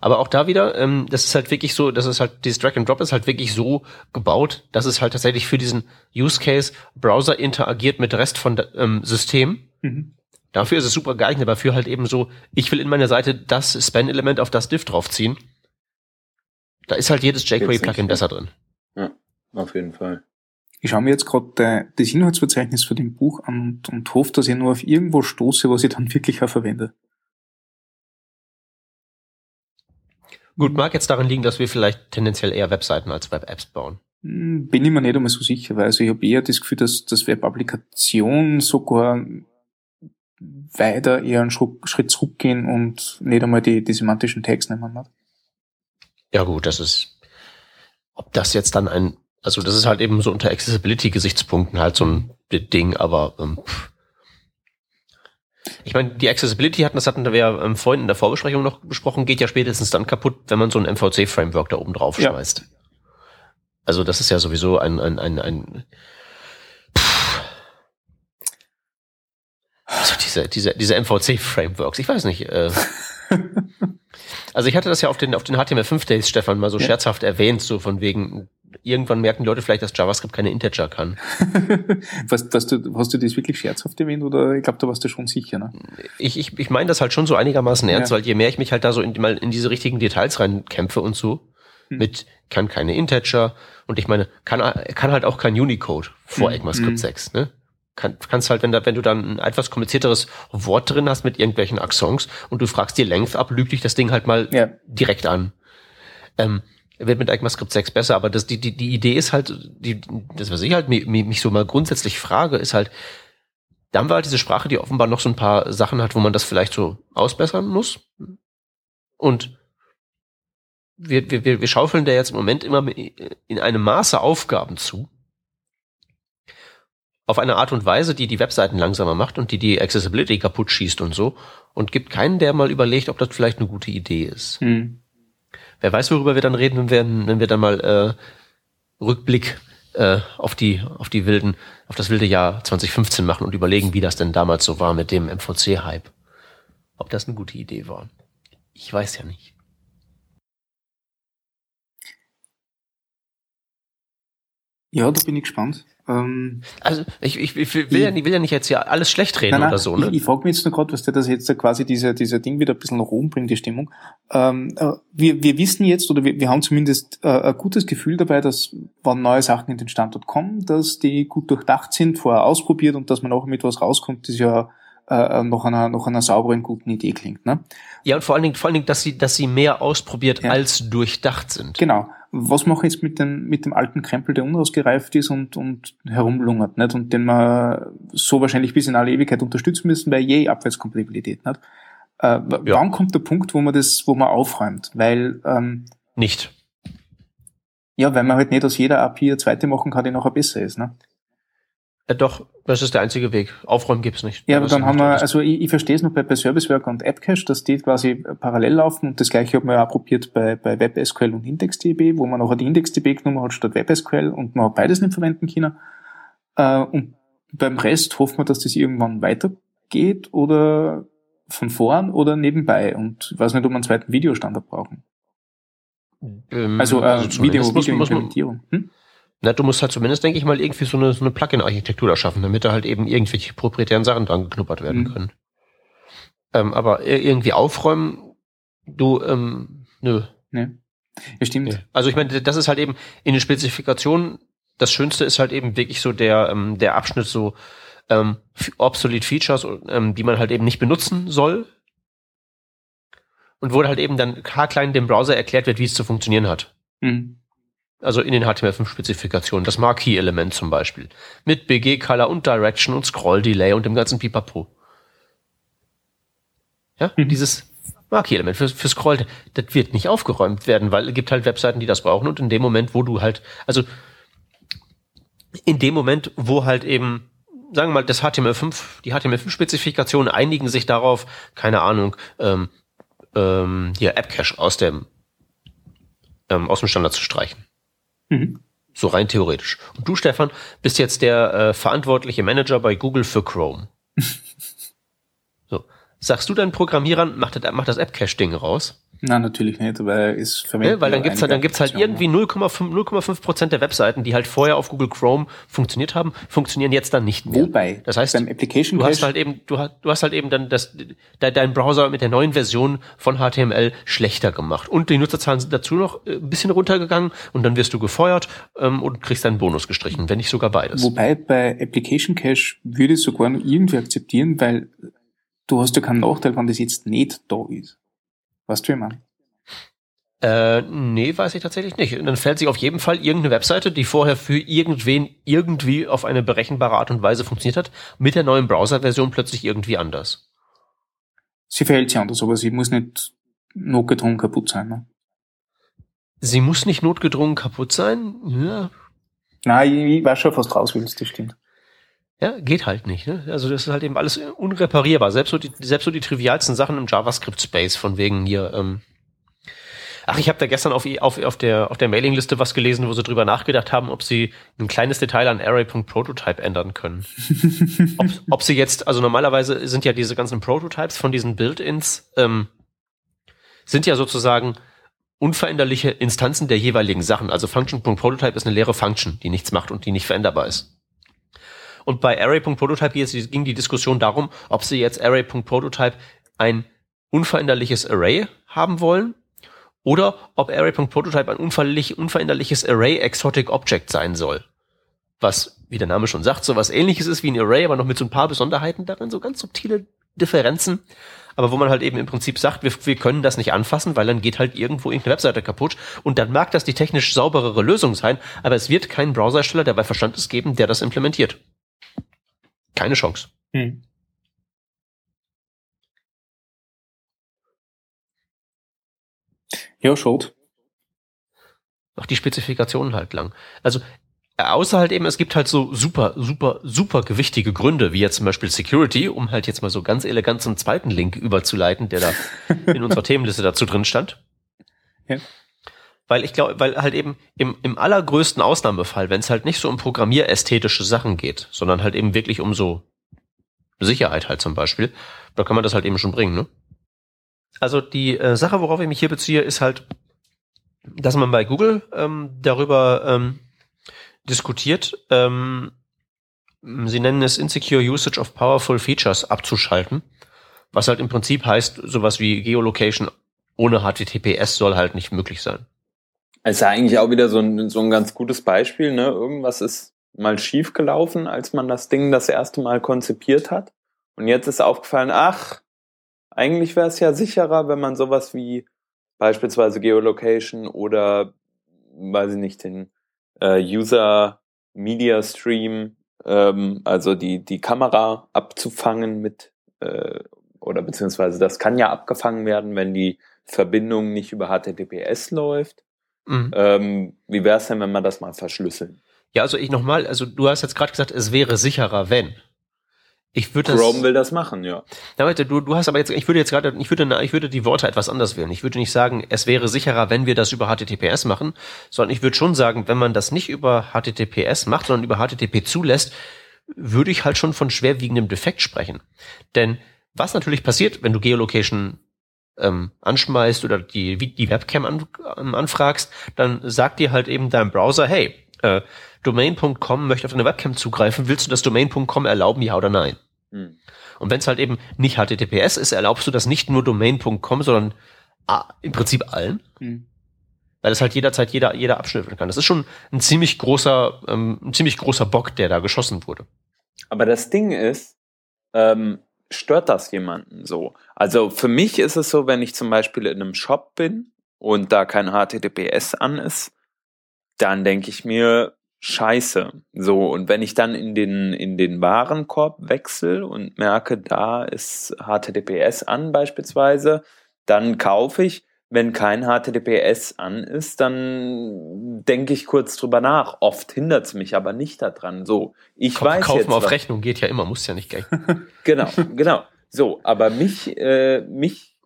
Aber auch da wieder, ähm, das ist halt wirklich so, das ist halt, dieses Drag and Drop ist halt wirklich so gebaut, dass es halt tatsächlich für diesen Use Case Browser interagiert mit Rest von ähm, System. Mhm. Dafür ist es super geeignet, aber für halt eben so, ich will in meiner Seite das Span-Element auf das Div draufziehen. Da ist halt jedes jQuery-Plugin besser drin. Ja, auf jeden Fall. Ich schaue mir jetzt gerade das Inhaltsverzeichnis für dem Buch an und, und hoffe, dass ich nur auf irgendwo stoße, was ich dann wirklich auch verwende. Gut, mag jetzt daran liegen, dass wir vielleicht tendenziell eher Webseiten als Web-Apps bauen. Hm, bin ich mir nicht einmal so sicher, weil also ich habe eher das Gefühl, dass das Web-Applikation sogar weiter eher einen Schritt zurückgehen und nicht einmal die, die semantischen Tags nehmen hat. Ja gut, das ist, ob das jetzt dann ein, also das ist halt eben so unter Accessibility-Gesichtspunkten halt so ein Ding, aber ähm, pff, ich meine, die Accessibility hatten, das hatten wir ähm, vorhin in der Vorbesprechung noch besprochen, geht ja spätestens dann kaputt, wenn man so ein MVC-Framework da oben drauf schmeißt. Ja. Also das ist ja sowieso ein, ein, ein, ein pff. also diese, diese, diese MVC-Frameworks, ich weiß nicht. Äh, also ich hatte das ja auf den, auf den HTML5 Days, Stefan, mal so ja. scherzhaft erwähnt, so von wegen, irgendwann merken die Leute vielleicht, dass JavaScript keine Integer kann. was, was du, hast du das wirklich scherzhaft erwähnt oder ich glaube, da warst du schon sicher, ne? Ich, ich, ich meine das halt schon so einigermaßen ernst, ja. weil je mehr ich mich halt da so in, mal in diese richtigen Details reinkämpfe und so, hm. mit kann keine Integer und ich meine, kann, kann halt auch kein Unicode vor hm. ECMAScript hm. 6, ne? Kann, kannst halt, wenn, da, wenn du dann ein etwas komplizierteres Wort drin hast mit irgendwelchen Accents und du fragst die Length ab, lügt dich das Ding halt mal ja. direkt an. Ähm, wird mit ECMAScript 6 besser, aber das, die, die, die Idee ist halt, die, das, was ich halt mich, mich so mal grundsätzlich frage, ist halt, da haben wir halt diese Sprache, die offenbar noch so ein paar Sachen hat, wo man das vielleicht so ausbessern muss. Und wir, wir, wir schaufeln da jetzt im Moment immer in einem Maße Aufgaben zu. Auf eine Art und Weise, die die Webseiten langsamer macht und die die Accessibility kaputt schießt und so. Und gibt keinen, der mal überlegt, ob das vielleicht eine gute Idee ist. Hm. Wer weiß, worüber wir dann reden, wenn wir, wenn wir dann mal äh, Rückblick äh, auf die auf die wilden auf das wilde Jahr 2015 machen und überlegen, wie das denn damals so war mit dem MVC-Hype. Ob das eine gute Idee war. Ich weiß ja nicht. Ja, da bin ich gespannt. Ähm, also ich, ich, ich will, ja, will ja nicht jetzt hier alles schlecht reden nein, nein, oder so. Ne? Ich, ich frage mich jetzt nur gerade, was der das jetzt quasi dieser dieser Ding wieder ein bisschen nach oben bringt, die Stimmung. Ähm, äh, wir, wir wissen jetzt oder wir, wir haben zumindest äh, ein gutes Gefühl dabei, dass wenn neue Sachen in den Standort kommen, dass die gut durchdacht sind, vorher ausprobiert und dass man auch mit was rauskommt, das ja äh, nach einer nach einer sauberen guten Idee klingt. Ne? Ja und vor allen Dingen vor allen Dingen, dass sie dass sie mehr ausprobiert ja. als durchdacht sind. Genau was mache ich jetzt mit, den, mit dem alten Krempel, der unausgereift ist und, und herumlungert, nicht? Und den wir so wahrscheinlich bis in alle Ewigkeit unterstützen müssen, weil je Abwärtskompatibilität, nicht? Äh, ja. Wann kommt der Punkt, wo man das, wo man aufräumt? Weil, ähm, Nicht. Ja, weil man halt nicht aus jeder API eine zweite machen kann, die nachher besser ist, ne? Ja, doch, das ist der einzige Weg. Aufräumen gibt's nicht. Ja, aber dann haben wir, also ich, ich verstehe es noch bei, bei Service Worker und AppCache, dass die quasi parallel laufen und das gleiche hat man ja auch probiert bei, bei WebSQL und IndexDB, wo man nachher die IndexDB genommen hat statt WebSQL und man hat beides nicht verwenden können. Äh, und beim Rest hofft man, dass das irgendwann weitergeht oder von vorn oder nebenbei und ich weiß nicht, ob wir einen zweiten Videostandard brauchen. Ähm, also, äh, also Video, Video-Implementierung. Hm? Na, du musst halt zumindest, denke ich mal, irgendwie so eine, so eine Plugin-Architektur da schaffen, damit da halt eben irgendwelche proprietären Sachen dran geknuppert werden mhm. können. Ähm, aber irgendwie aufräumen, du, ähm, nö. Nee. Ja, stimmt. Nee. Also ich meine, das ist halt eben in den Spezifikationen, das Schönste ist halt eben wirklich so der, ähm, der Abschnitt so ähm, obsolete Features, ähm, die man halt eben nicht benutzen soll. Und wo halt eben dann haarklein dem Browser erklärt wird, wie es zu funktionieren hat. Mhm. Also in den HTML5-Spezifikationen, das Marquee-Element zum Beispiel. Mit BG-Color und Direction und Scroll-Delay und dem ganzen Pipapo. Ja, mhm. dieses Marquee-Element für, für Scroll, das wird nicht aufgeräumt werden, weil es gibt halt Webseiten, die das brauchen und in dem Moment, wo du halt, also in dem Moment, wo halt eben, sagen wir mal, das HTML5, die HTML5-Spezifikationen einigen sich darauf, keine Ahnung, ähm, ähm, hier App-Cache aus dem, ähm, aus dem Standard zu streichen. Mhm. So rein theoretisch. Und du, Stefan, bist jetzt der äh, verantwortliche Manager bei Google für Chrome. so. Sagst du deinen Programmierern, mach das, mach das App-Cache-Ding raus? Nein, natürlich nicht, weil es verwendet. Ja, weil dann gibt's halt, dann gibt's halt irgendwie 0,5 0,5 Prozent der Webseiten, die halt vorher auf Google Chrome funktioniert haben, funktionieren jetzt dann nicht mehr. Wobei, das heißt, beim Application du hast halt eben, du hast, du hast halt eben dann das, de, dein Browser mit der neuen Version von HTML schlechter gemacht und die Nutzerzahlen sind dazu noch äh, ein bisschen runtergegangen und dann wirst du gefeuert ähm, und kriegst deinen Bonus gestrichen, wenn nicht sogar beides. Wobei bei Application Cache würde ich sogar noch irgendwie akzeptieren, weil du hast ja keinen Nachteil, wenn das jetzt nicht da ist. Wie man? Äh, nee, weiß ich tatsächlich nicht. Und dann fällt sich auf jeden Fall irgendeine Webseite, die vorher für irgendwen irgendwie auf eine berechenbare Art und Weise funktioniert hat, mit der neuen Browser-Version plötzlich irgendwie anders. Sie verhält sich anders, aber sie muss nicht notgedrungen kaputt sein. Ne? Sie muss nicht notgedrungen kaputt sein? Ja. Nein, ich, ich weiß schon, was draus willst, das stimmt. Ja, geht halt nicht. Ne? Also das ist halt eben alles unreparierbar. Selbst so die, selbst so die trivialsten Sachen im JavaScript-Space von wegen hier. Ähm Ach, ich habe da gestern auf, auf, auf der, auf der Mailingliste was gelesen, wo sie drüber nachgedacht haben, ob sie ein kleines Detail an Array.prototype ändern können. ob, ob sie jetzt, also normalerweise sind ja diese ganzen Prototypes von diesen Build-ins, ähm, sind ja sozusagen unveränderliche Instanzen der jeweiligen Sachen. Also Function.prototype ist eine leere Function, die nichts macht und die nicht veränderbar ist. Und bei Array.prototype ging die Diskussion darum, ob sie jetzt Array.prototype ein unveränderliches Array haben wollen oder ob Array.prototype ein unveränderliches Array Exotic Object sein soll. Was, wie der Name schon sagt, so was ähnliches ist wie ein Array, aber noch mit so ein paar Besonderheiten darin, so ganz subtile Differenzen. Aber wo man halt eben im Prinzip sagt, wir, wir können das nicht anfassen, weil dann geht halt irgendwo irgendeine Webseite kaputt. Und dann mag das die technisch sauberere Lösung sein, aber es wird keinen Browsersteller, der bei Verstand ist, geben, der das implementiert. Keine Chance. Hm. Ja, schade. Auch die Spezifikationen halt lang. Also außer halt eben, es gibt halt so super, super, super gewichtige Gründe, wie jetzt zum Beispiel Security, um halt jetzt mal so ganz elegant zum zweiten Link überzuleiten, der da in unserer Themenliste dazu drin stand. Ja. Weil ich glaube, weil halt eben im, im allergrößten Ausnahmefall, wenn es halt nicht so um programmierästhetische Sachen geht, sondern halt eben wirklich um so Sicherheit halt zum Beispiel, da kann man das halt eben schon bringen, ne? Also die äh, Sache, worauf ich mich hier beziehe, ist halt, dass man bei Google ähm, darüber ähm, diskutiert, ähm, sie nennen es Insecure Usage of Powerful Features abzuschalten, was halt im Prinzip heißt, sowas wie Geolocation ohne HTTPS soll halt nicht möglich sein. Ist ja eigentlich auch wieder so ein, so ein ganz gutes Beispiel, ne? Irgendwas ist mal schief gelaufen, als man das Ding das erste Mal konzipiert hat. Und jetzt ist aufgefallen, ach, eigentlich wäre es ja sicherer, wenn man sowas wie beispielsweise Geolocation oder, weiß ich nicht, den äh, User Media Stream, ähm, also die, die Kamera abzufangen mit, äh, oder beziehungsweise das kann ja abgefangen werden, wenn die Verbindung nicht über HTTPS läuft. Mhm. Ähm, wie wäre es denn, wenn man das mal verschlüsseln? Ja, also ich nochmal, also du hast jetzt gerade gesagt, es wäre sicherer, wenn. Ich würde das. Chrome will das machen, ja. Na, warte, du, du hast aber jetzt, ich würde jetzt gerade, ich würde, ich würde die Worte etwas anders wählen. Ich würde nicht sagen, es wäre sicherer, wenn wir das über HTTPS machen, sondern ich würde schon sagen, wenn man das nicht über HTTPS macht, sondern über HTTP zulässt, würde ich halt schon von schwerwiegendem Defekt sprechen. Denn was natürlich passiert, wenn du Geolocation ähm, anschmeißt oder die, die Webcam an, ähm, anfragst, dann sagt dir halt eben dein Browser, hey, äh, Domain.com möchte auf deine Webcam zugreifen, willst du das Domain.com erlauben, ja oder nein? Hm. Und wenn es halt eben nicht HTTPS ist, erlaubst du das nicht nur domain.com, sondern ah, im Prinzip allen. Hm. Weil es halt jederzeit jeder, jeder abschnüffeln kann. Das ist schon ein ziemlich großer, ähm, ein ziemlich großer Bock, der da geschossen wurde. Aber das Ding ist, ähm, stört das jemanden so? Also für mich ist es so, wenn ich zum Beispiel in einem Shop bin und da kein HTTPS an ist, dann denke ich mir, scheiße. So, und wenn ich dann in den, in den Warenkorb wechsle und merke, da ist HTTPS an beispielsweise, dann kaufe ich. Wenn kein HTTPS an ist, dann denke ich kurz drüber nach. Oft hindert es mich aber nicht daran. So, ich Kauf, weiß kaufen jetzt. auf was. Rechnung geht ja immer, muss ja nicht gleich. genau, genau. So, aber mich, äh, mich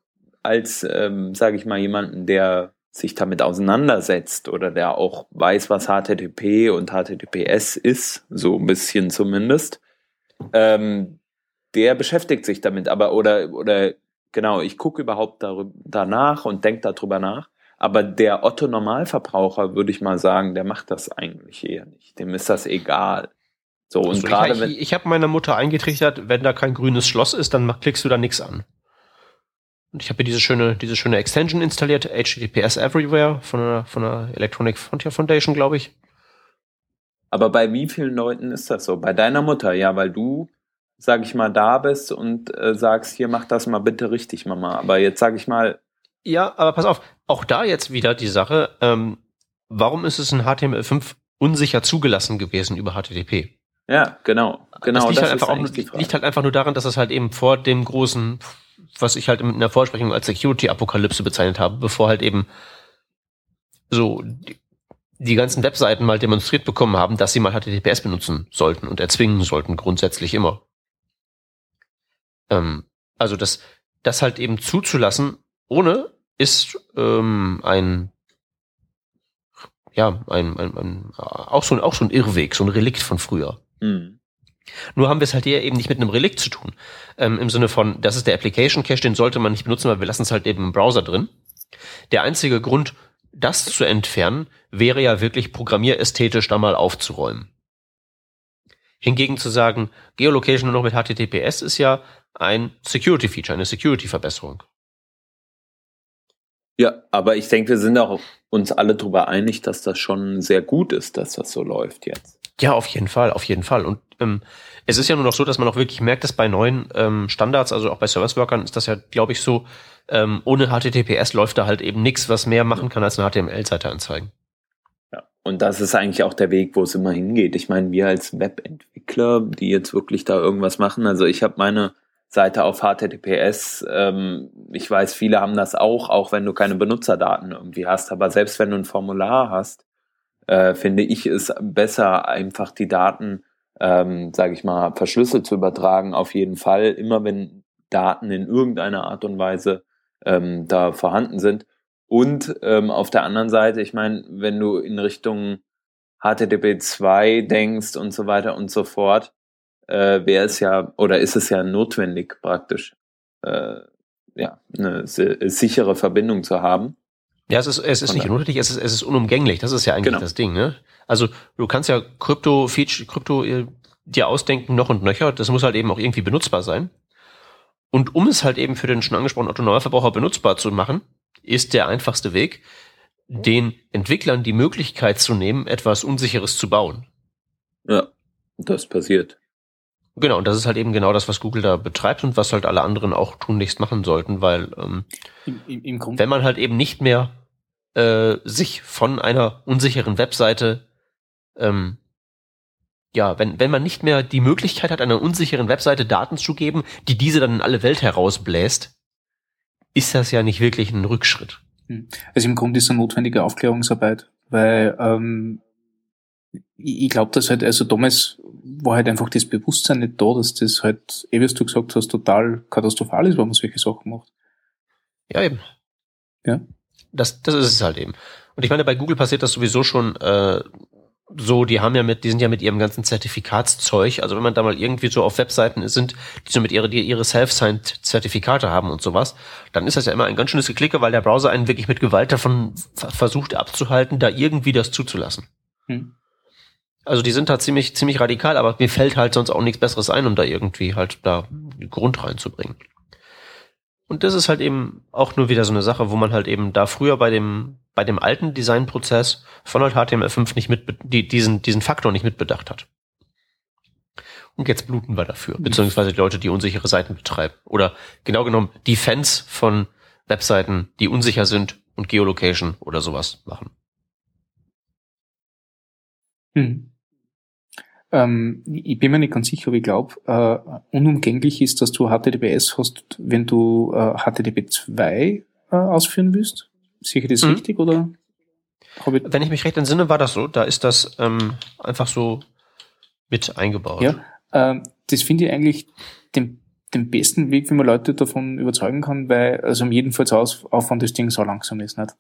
als, ähm, sage ich mal, jemanden, der sich damit auseinandersetzt oder der auch weiß, was HTTP und HTTPS ist, so ein bisschen zumindest, ähm, der beschäftigt sich damit. Aber oder oder genau, ich gucke überhaupt darüber, danach und denke darüber nach. Aber der Otto Normalverbraucher, würde ich mal sagen, der macht das eigentlich eher nicht. Dem ist das egal. So und also gerade ich, ich, ich habe meiner Mutter eingetrichtert, wenn da kein grünes Schloss ist, dann klickst du da nichts an. Und ich habe hier diese schöne, diese schöne Extension installiert, HTTPS Everywhere von der, von der Electronic Frontier Foundation, glaube ich. Aber bei wie vielen Leuten ist das so? Bei deiner Mutter, ja, weil du, sag ich mal, da bist und äh, sagst, hier mach das mal bitte richtig, Mama. Aber jetzt sag ich mal. Ja, aber pass auf, auch da jetzt wieder die Sache, ähm, warum ist es in HTML5 unsicher zugelassen gewesen über HTTP? Ja, genau. genau das liegt, das halt, einfach auch, liegt halt einfach nur daran, dass es halt eben vor dem großen was ich halt in der Vorsprechung als Security-Apokalypse bezeichnet habe, bevor halt eben so die, die ganzen Webseiten mal demonstriert bekommen haben, dass sie mal HTTPS benutzen sollten und erzwingen sollten, grundsätzlich immer. Ähm, also das, das halt eben zuzulassen, ohne ist ähm, ein ja, ein, ein, ein, auch so ein, auch so ein Irrweg, so ein Relikt von früher. Mhm. Nur haben wir es halt eher eben nicht mit einem Relikt zu tun. Ähm, Im Sinne von, das ist der Application Cache, den sollte man nicht benutzen, weil wir lassen es halt eben im Browser drin. Der einzige Grund, das zu entfernen, wäre ja wirklich programmierästhetisch da mal aufzuräumen. Hingegen zu sagen, Geolocation nur noch mit HTTPS ist ja ein Security Feature, eine Security Verbesserung. Ja, aber ich denke, wir sind auch uns alle darüber einig, dass das schon sehr gut ist, dass das so läuft jetzt. Ja, auf jeden Fall, auf jeden Fall. Und ähm, es ist ja nur noch so, dass man auch wirklich merkt, dass bei neuen ähm, Standards, also auch bei Service-Workern, ist das ja, glaube ich, so, ähm, ohne HTTPS läuft da halt eben nichts, was mehr machen kann, als eine HTML-Seite anzeigen. Ja, und das ist eigentlich auch der Weg, wo es immer hingeht. Ich meine, wir als Webentwickler, die jetzt wirklich da irgendwas machen, also ich habe meine Seite auf HTTPS. Ähm, ich weiß, viele haben das auch, auch wenn du keine Benutzerdaten irgendwie hast. Aber selbst wenn du ein Formular hast, äh, finde ich es besser, einfach die Daten, ähm, sage ich mal, verschlüsselt zu übertragen. Auf jeden Fall, immer wenn Daten in irgendeiner Art und Weise ähm, da vorhanden sind. Und ähm, auf der anderen Seite, ich meine, wenn du in Richtung HTTP 2 denkst und so weiter und so fort, äh, wäre es ja oder ist es ja notwendig praktisch, äh, ja, eine sichere Verbindung zu haben. Ja, es ist, es ist nicht unnötig, es ist, es ist unumgänglich. Das ist ja eigentlich genau. das Ding, ne? Also du kannst ja Krypto, Krypto äh, dir ausdenken noch und nöcher. Das muss halt eben auch irgendwie benutzbar sein. Und um es halt eben für den schon angesprochenen Autonormalverbraucher benutzbar zu machen, ist der einfachste Weg, den Entwicklern die Möglichkeit zu nehmen, etwas Unsicheres zu bauen. Ja, das passiert. Genau, und das ist halt eben genau das, was Google da betreibt und was halt alle anderen auch tunlichst machen sollten, weil ähm, Im, im, im wenn man halt eben nicht mehr äh, sich von einer unsicheren Webseite ähm, ja, wenn, wenn man nicht mehr die Möglichkeit hat, einer unsicheren Webseite Daten zu geben, die diese dann in alle Welt herausbläst, ist das ja nicht wirklich ein Rückschritt. Hm. Also im Grunde ist es eine notwendige Aufklärungsarbeit, weil ähm, ich, ich glaube, dass halt, also damals war halt einfach das Bewusstsein nicht da, dass das halt, eh wie du gesagt hast, total katastrophal ist, wenn man solche Sachen macht. Ja, eben. Ja. Das, das ist es halt eben. Und ich meine, bei Google passiert das sowieso schon äh, so, die haben ja mit, die sind ja mit ihrem ganzen Zertifikatszeug, also wenn man da mal irgendwie so auf Webseiten sind, die so mit ihre, die ihre Self-Signed Zertifikate haben und sowas, dann ist das ja immer ein ganz schönes Geklicke, weil der Browser einen wirklich mit Gewalt davon versucht abzuhalten, da irgendwie das zuzulassen. Hm. Also die sind da ziemlich, ziemlich radikal, aber mir fällt halt sonst auch nichts Besseres ein, um da irgendwie halt da Grund reinzubringen. Und das ist halt eben auch nur wieder so eine Sache, wo man halt eben da früher bei dem, bei dem alten Designprozess von halt HTML5 nicht mit, die, diesen, diesen Faktor nicht mitbedacht hat. Und jetzt bluten wir dafür, beziehungsweise die Leute, die unsichere Seiten betreiben. Oder genau genommen, die Fans von Webseiten, die unsicher sind und Geolocation oder sowas machen. Hm. Ähm, ich bin mir nicht ganz sicher, aber ich glaube, äh, unumgänglich ist, dass du HTTPS hast, wenn du äh, HTTP 2 äh, ausführen willst. Sicher das mhm. richtig oder? Ich wenn ich mich recht entsinne, war das so. Da ist das ähm, einfach so mit eingebaut. Ja, äh, das finde ich eigentlich den, den besten Weg, wie man Leute davon überzeugen kann, weil also um jedenfalls Aufwand das Ding so langsam ist, nicht?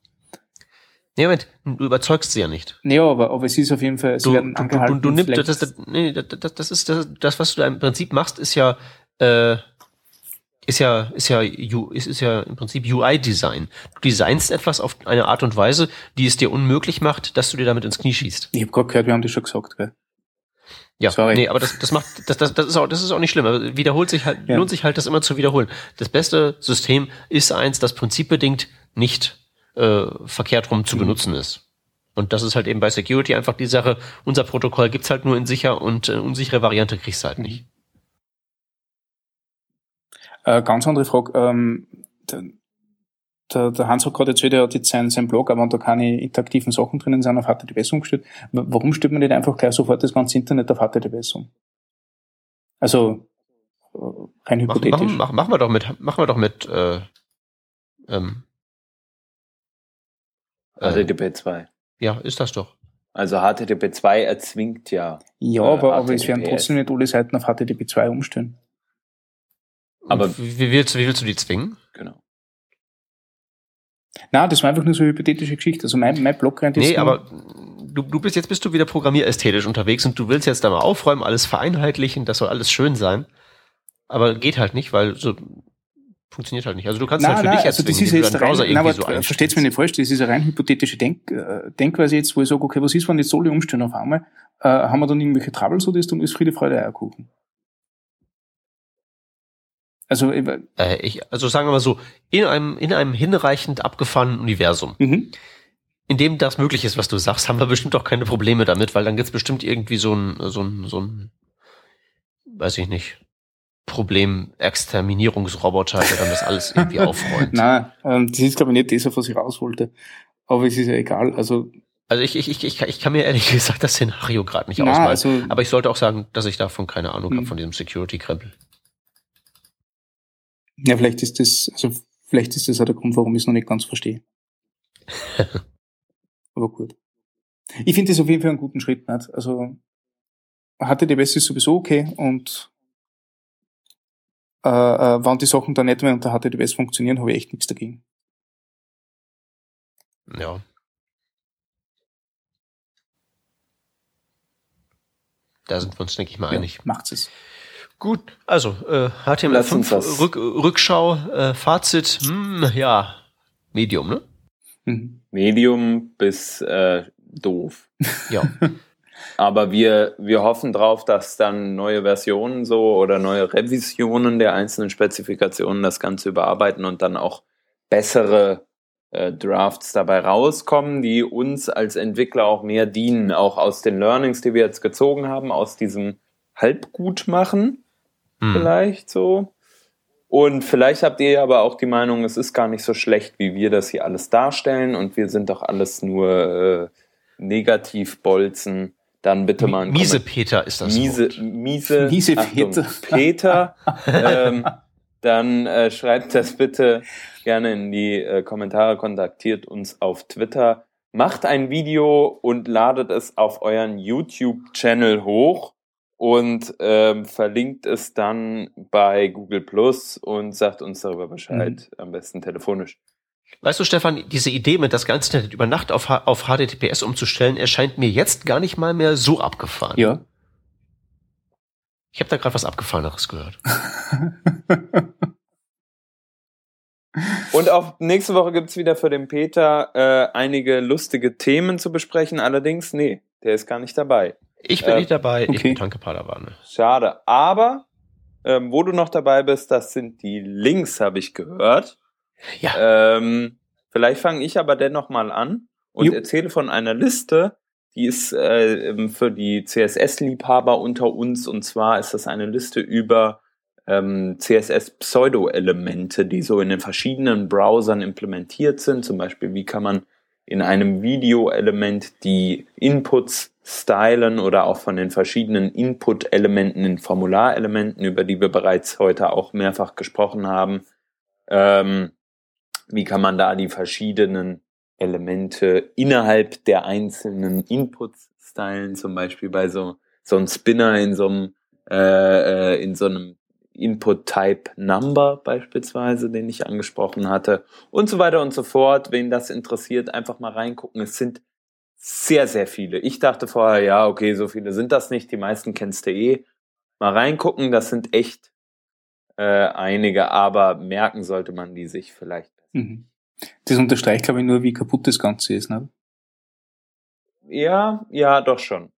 Nee, Moment, du überzeugst sie ja nicht. Nee, aber, aber es ist auf jeden Fall, sie du, werden angehalten. Du, du, du nimmst, das, das, nee, das, das ist das, das, was du da im Prinzip machst, ist ja, äh, ist ja, ist ja, ist, ist ja im Prinzip UI-Design. Du designst etwas auf eine Art und Weise, die es dir unmöglich macht, dass du dir damit ins Knie schießt. Ich habe gerade gehört, wir haben das schon gesagt, gell? Ja, Sorry. nee, aber das, das macht, das, das, das ist auch, das ist auch nicht schlimm. Aber wiederholt sich halt, ja. lohnt sich halt, das immer zu wiederholen. Das beste System ist eins, das prinzipbedingt nicht äh, verkehrt rum zu mhm. benutzen ist. Und das ist halt eben bei Security einfach die Sache, unser Protokoll gibt's halt nur in sicher und äh, unsichere Variante kriegst du halt nicht. Äh, ganz andere Frage. Ähm, der, der, Hans hat gerade erzählt, er hat jetzt seinen, seinen Blog, aber da keine interaktiven Sachen drinnen sind, auf HTTPS umgestellt. Warum stellt man nicht einfach gleich sofort das ganze Internet auf HTTPS um? Also äh, rein hypothetisch. Machen, machen, machen wir doch mit, machen wir doch mit äh, ähm, HTTP 2. Ja, ist das doch. Also HTTP 2 erzwingt ja. Ja, äh, aber, aber es werden trotzdem nicht alle Seiten auf HTTP 2 umstellen. Aber wie willst, wie willst du die zwingen? Genau. Na, das war einfach nur so eine hypothetische Geschichte. Also mein, mein Blog rennt jetzt. Nee, aber du, du bist jetzt bist du wieder programmierästhetisch unterwegs und du willst jetzt da mal aufräumen, alles vereinheitlichen, das soll alles schön sein. Aber geht halt nicht, weil so funktioniert halt nicht. Also du kannst nein, halt für nein, dich also das ist jetzt rein, nein, aber so versteht's mir nicht falsch, das ist eine rein hypothetische Denk, äh, Denkweise jetzt, wo ich sage, okay, was ist, wenn jetzt alle umstehen auf einmal? Äh, haben wir dann irgendwelche Troubles oder ist dann ist Friede, Freude, Eierkuchen? Also, äh, ich, also sagen wir mal so, in einem, in einem hinreichend abgefahrenen Universum, mhm. in dem das möglich ist, was du sagst, haben wir bestimmt auch keine Probleme damit, weil dann gibt's bestimmt irgendwie so ein, so ein, so ein, weiß ich nicht, Problem-Exterminierungsroboter, der dann das alles irgendwie aufräumt. Nein, ähm, das ist glaube ich nicht das, was ich raus wollte. Aber es ist ja egal. Also also ich, ich, ich, ich, kann, ich kann mir ehrlich gesagt das Szenario gerade nicht na, ausmalen. Also, aber ich sollte auch sagen, dass ich davon keine Ahnung habe, hm. von diesem Security-Krempel. Ja, vielleicht ist das, also vielleicht ist das auch der Grund, warum ich es noch nicht ganz verstehe. aber gut. Ich finde das auf jeden Fall einen guten Schritt. Nicht? Also HTTPS ist sowieso okay und äh, äh, wann die Sachen dann nicht mehr unter HTTPS funktionieren, habe ich echt nichts dagegen. Ja. Da sind wir uns, denke ich mal, einig. Ja, macht's es. Gut, also äh, HTML5 Rück, Rückschau, äh, Fazit, hm, ja, Medium, ne? Mhm. Medium bis äh, doof. Ja. Aber wir, wir hoffen drauf, dass dann neue Versionen so oder neue Revisionen der einzelnen Spezifikationen das Ganze überarbeiten und dann auch bessere äh, Drafts dabei rauskommen, die uns als Entwickler auch mehr dienen, auch aus den Learnings, die wir jetzt gezogen haben, aus diesem Halbgutmachen hm. vielleicht so. Und vielleicht habt ihr aber auch die Meinung, es ist gar nicht so schlecht, wie wir das hier alles darstellen und wir sind doch alles nur äh, Negativbolzen. Dann bitte mal ein Miese Peter ist das. Miese, miese, miese Achtung, Peter. Peter ähm, dann äh, schreibt das bitte gerne in die äh, Kommentare, kontaktiert uns auf Twitter, macht ein Video und ladet es auf euren YouTube-Channel hoch und ähm, verlinkt es dann bei Google Plus und sagt uns darüber Bescheid, mhm. am besten telefonisch. Weißt du, Stefan, diese Idee mit das ganze Internet über Nacht auf, auf HTTPS umzustellen, erscheint mir jetzt gar nicht mal mehr so abgefahren. Ja. Ich habe da gerade was Abgefahreneres gehört. Und auch nächste Woche gibt's wieder für den Peter äh, einige lustige Themen zu besprechen. Allerdings, nee, der ist gar nicht dabei. Ich bin äh, nicht dabei, okay. ich bin Tanke Padawane. Schade. Aber ähm, wo du noch dabei bist, das sind die Links, habe ich gehört. Ja. Ähm, vielleicht fange ich aber dennoch mal an und Jupp. erzähle von einer Liste, die ist äh, für die CSS-Liebhaber unter uns. Und zwar ist das eine Liste über ähm, CSS-Pseudo-Elemente, die so in den verschiedenen Browsern implementiert sind. Zum Beispiel, wie kann man in einem Video-Element die Inputs stylen oder auch von den verschiedenen Input-Elementen in Formularelementen, über die wir bereits heute auch mehrfach gesprochen haben. Ähm, wie kann man da die verschiedenen Elemente innerhalb der einzelnen Inputs stylen, zum Beispiel bei so, so einem Spinner in so einem, äh, äh in so einem Input-Type Number beispielsweise, den ich angesprochen hatte und so weiter und so fort. Wen das interessiert, einfach mal reingucken. Es sind sehr, sehr viele. Ich dachte vorher, ja, okay, so viele sind das nicht. Die meisten kennst du eh. Mal reingucken, das sind echt äh, einige, aber merken sollte man die sich vielleicht. Mhm. Das unterstreicht, glaube ich, nur, wie kaputt das Ganze ist, ne? Ja, ja, doch schon.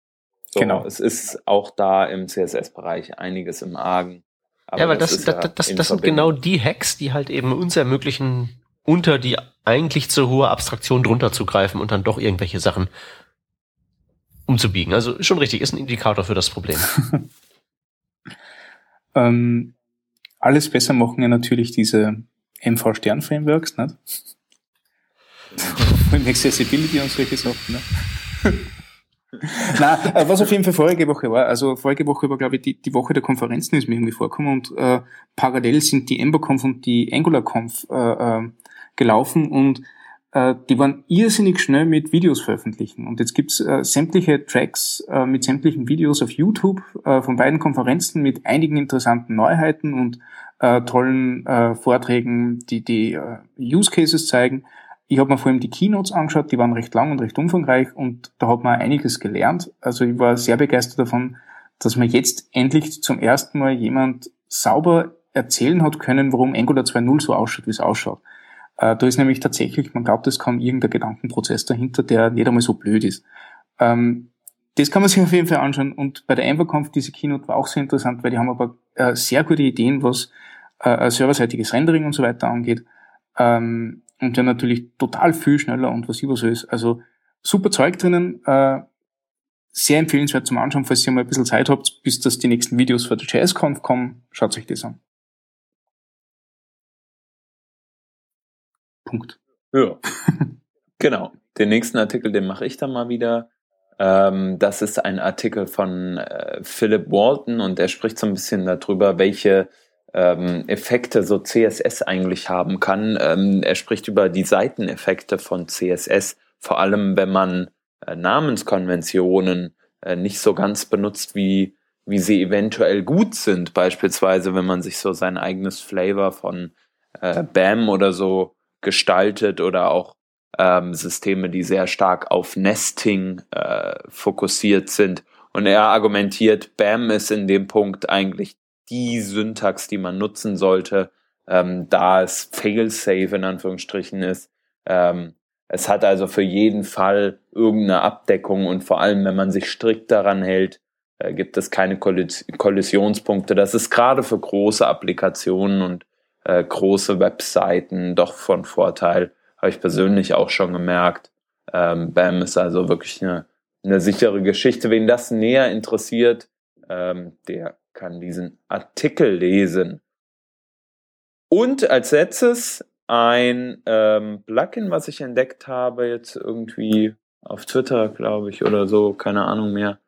So, genau. Es ist auch da im CSS-Bereich einiges im Argen. Aber ja, weil das, das, das, ja das, das sind genau die Hacks, die halt eben uns ermöglichen, unter die eigentlich zu hohe Abstraktion drunter zu greifen und dann doch irgendwelche Sachen umzubiegen. Also schon richtig, ist ein Indikator für das Problem. ähm, alles besser machen ja natürlich diese MV-Stern-Frameworks, nicht? Allem Accessibility und solche Sachen. Ne? Na, äh, was auf jeden Fall vorige Woche war, also vorige Woche war, glaube ich, die, die Woche der Konferenzen ist mir irgendwie vorgekommen und äh, parallel sind die EmberConf und die AngularConf äh, äh, gelaufen und äh, die waren irrsinnig schnell mit Videos veröffentlichen. Und jetzt gibt's äh, sämtliche Tracks äh, mit sämtlichen Videos auf YouTube äh, von beiden Konferenzen mit einigen interessanten Neuheiten und äh, tollen äh, Vorträgen, die die äh, Use Cases zeigen. Ich habe mir vor allem die Keynotes angeschaut, die waren recht lang und recht umfangreich und da hat man einiges gelernt. Also ich war sehr begeistert davon, dass man jetzt endlich zum ersten Mal jemand sauber erzählen hat können, warum Angular 2.0 so ausschaut, wie es ausschaut. Äh, da ist nämlich tatsächlich, man glaubt, es kam irgendein Gedankenprozess dahinter, der nicht einmal so blöd ist. Ähm, das kann man sich auf jeden Fall anschauen. Und bei der Enverkampf, diese Keynote war auch sehr interessant, weil die haben aber äh, sehr gute Ideen, was äh, serverseitiges Rendering und so weiter angeht. Ähm, und der natürlich total viel schneller und was über so ist. Also super Zeug drinnen, äh, sehr empfehlenswert zum Anschauen, falls ihr mal ein bisschen Zeit habt, bis das die nächsten Videos für die JSConf kommen, schaut euch das an. Punkt. Ja. genau. Den nächsten Artikel, den mache ich dann mal wieder. Ähm, das ist ein Artikel von äh, Philip Walton und er spricht so ein bisschen darüber, welche ähm, Effekte so CSS eigentlich haben kann. Ähm, er spricht über die Seiteneffekte von CSS, vor allem wenn man äh, Namenskonventionen äh, nicht so ganz benutzt, wie, wie sie eventuell gut sind. Beispielsweise, wenn man sich so sein eigenes Flavor von äh, BAM oder so gestaltet oder auch ähm, Systeme, die sehr stark auf Nesting äh, fokussiert sind. Und er argumentiert, BAM ist in dem Punkt eigentlich die Syntax, die man nutzen sollte, ähm, da es fail-safe in Anführungsstrichen ist. Ähm, Es hat also für jeden Fall irgendeine Abdeckung und vor allem, wenn man sich strikt daran hält, äh, gibt es keine Kollis Kollisionspunkte. Das ist gerade für große Applikationen und äh, große Webseiten doch von Vorteil. Habe ich persönlich auch schon gemerkt. Ähm, BAM ist also wirklich eine, eine sichere Geschichte. Wen das näher interessiert, ähm, der kann diesen Artikel lesen. Und als letztes ein ähm, Plugin, was ich entdeckt habe, jetzt irgendwie auf Twitter, glaube ich, oder so, keine Ahnung mehr.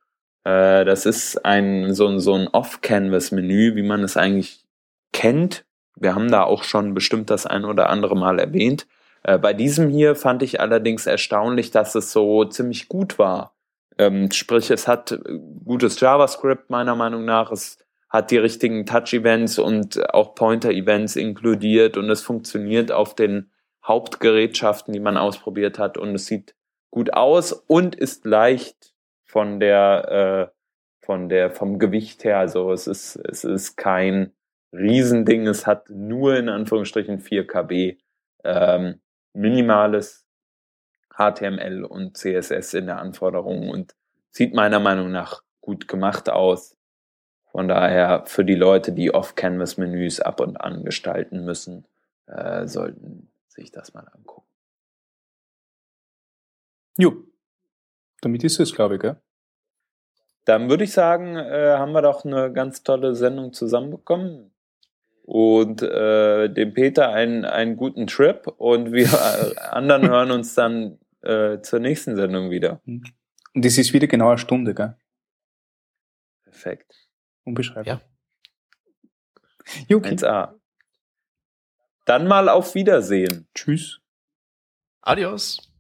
Äh, das ist ein so, so ein Off-Canvas-Menü, wie man es eigentlich kennt. Wir haben da auch schon bestimmt das ein oder andere Mal erwähnt. Äh, bei diesem hier fand ich allerdings erstaunlich, dass es so ziemlich gut war. Ähm, sprich, es hat äh, gutes JavaScript meiner Meinung nach. Es hat die richtigen Touch-Events und auch Pointer-Events inkludiert und es funktioniert auf den Hauptgerätschaften, die man ausprobiert hat und es sieht gut aus und ist leicht von der äh, von der vom Gewicht her. Also es ist es ist kein Riesending. Es hat nur in Anführungsstrichen 4 KB ähm, minimales HTML und CSS in der Anforderung und sieht meiner Meinung nach gut gemacht aus. Von daher für die Leute, die Off-Canvas-Menüs ab und an gestalten müssen, äh, sollten sich das mal angucken. Jo, damit ist es, glaube ich, gell? Dann würde ich sagen, äh, haben wir doch eine ganz tolle Sendung zusammenbekommen. Und äh, dem Peter einen, einen guten Trip und wir anderen hören uns dann äh, zur nächsten Sendung wieder. Und es ist wieder genau eine Stunde, gell? Perfekt. Unbeschreiblich. Ja. Okay. 1A. Dann mal auf Wiedersehen. Tschüss. Adios.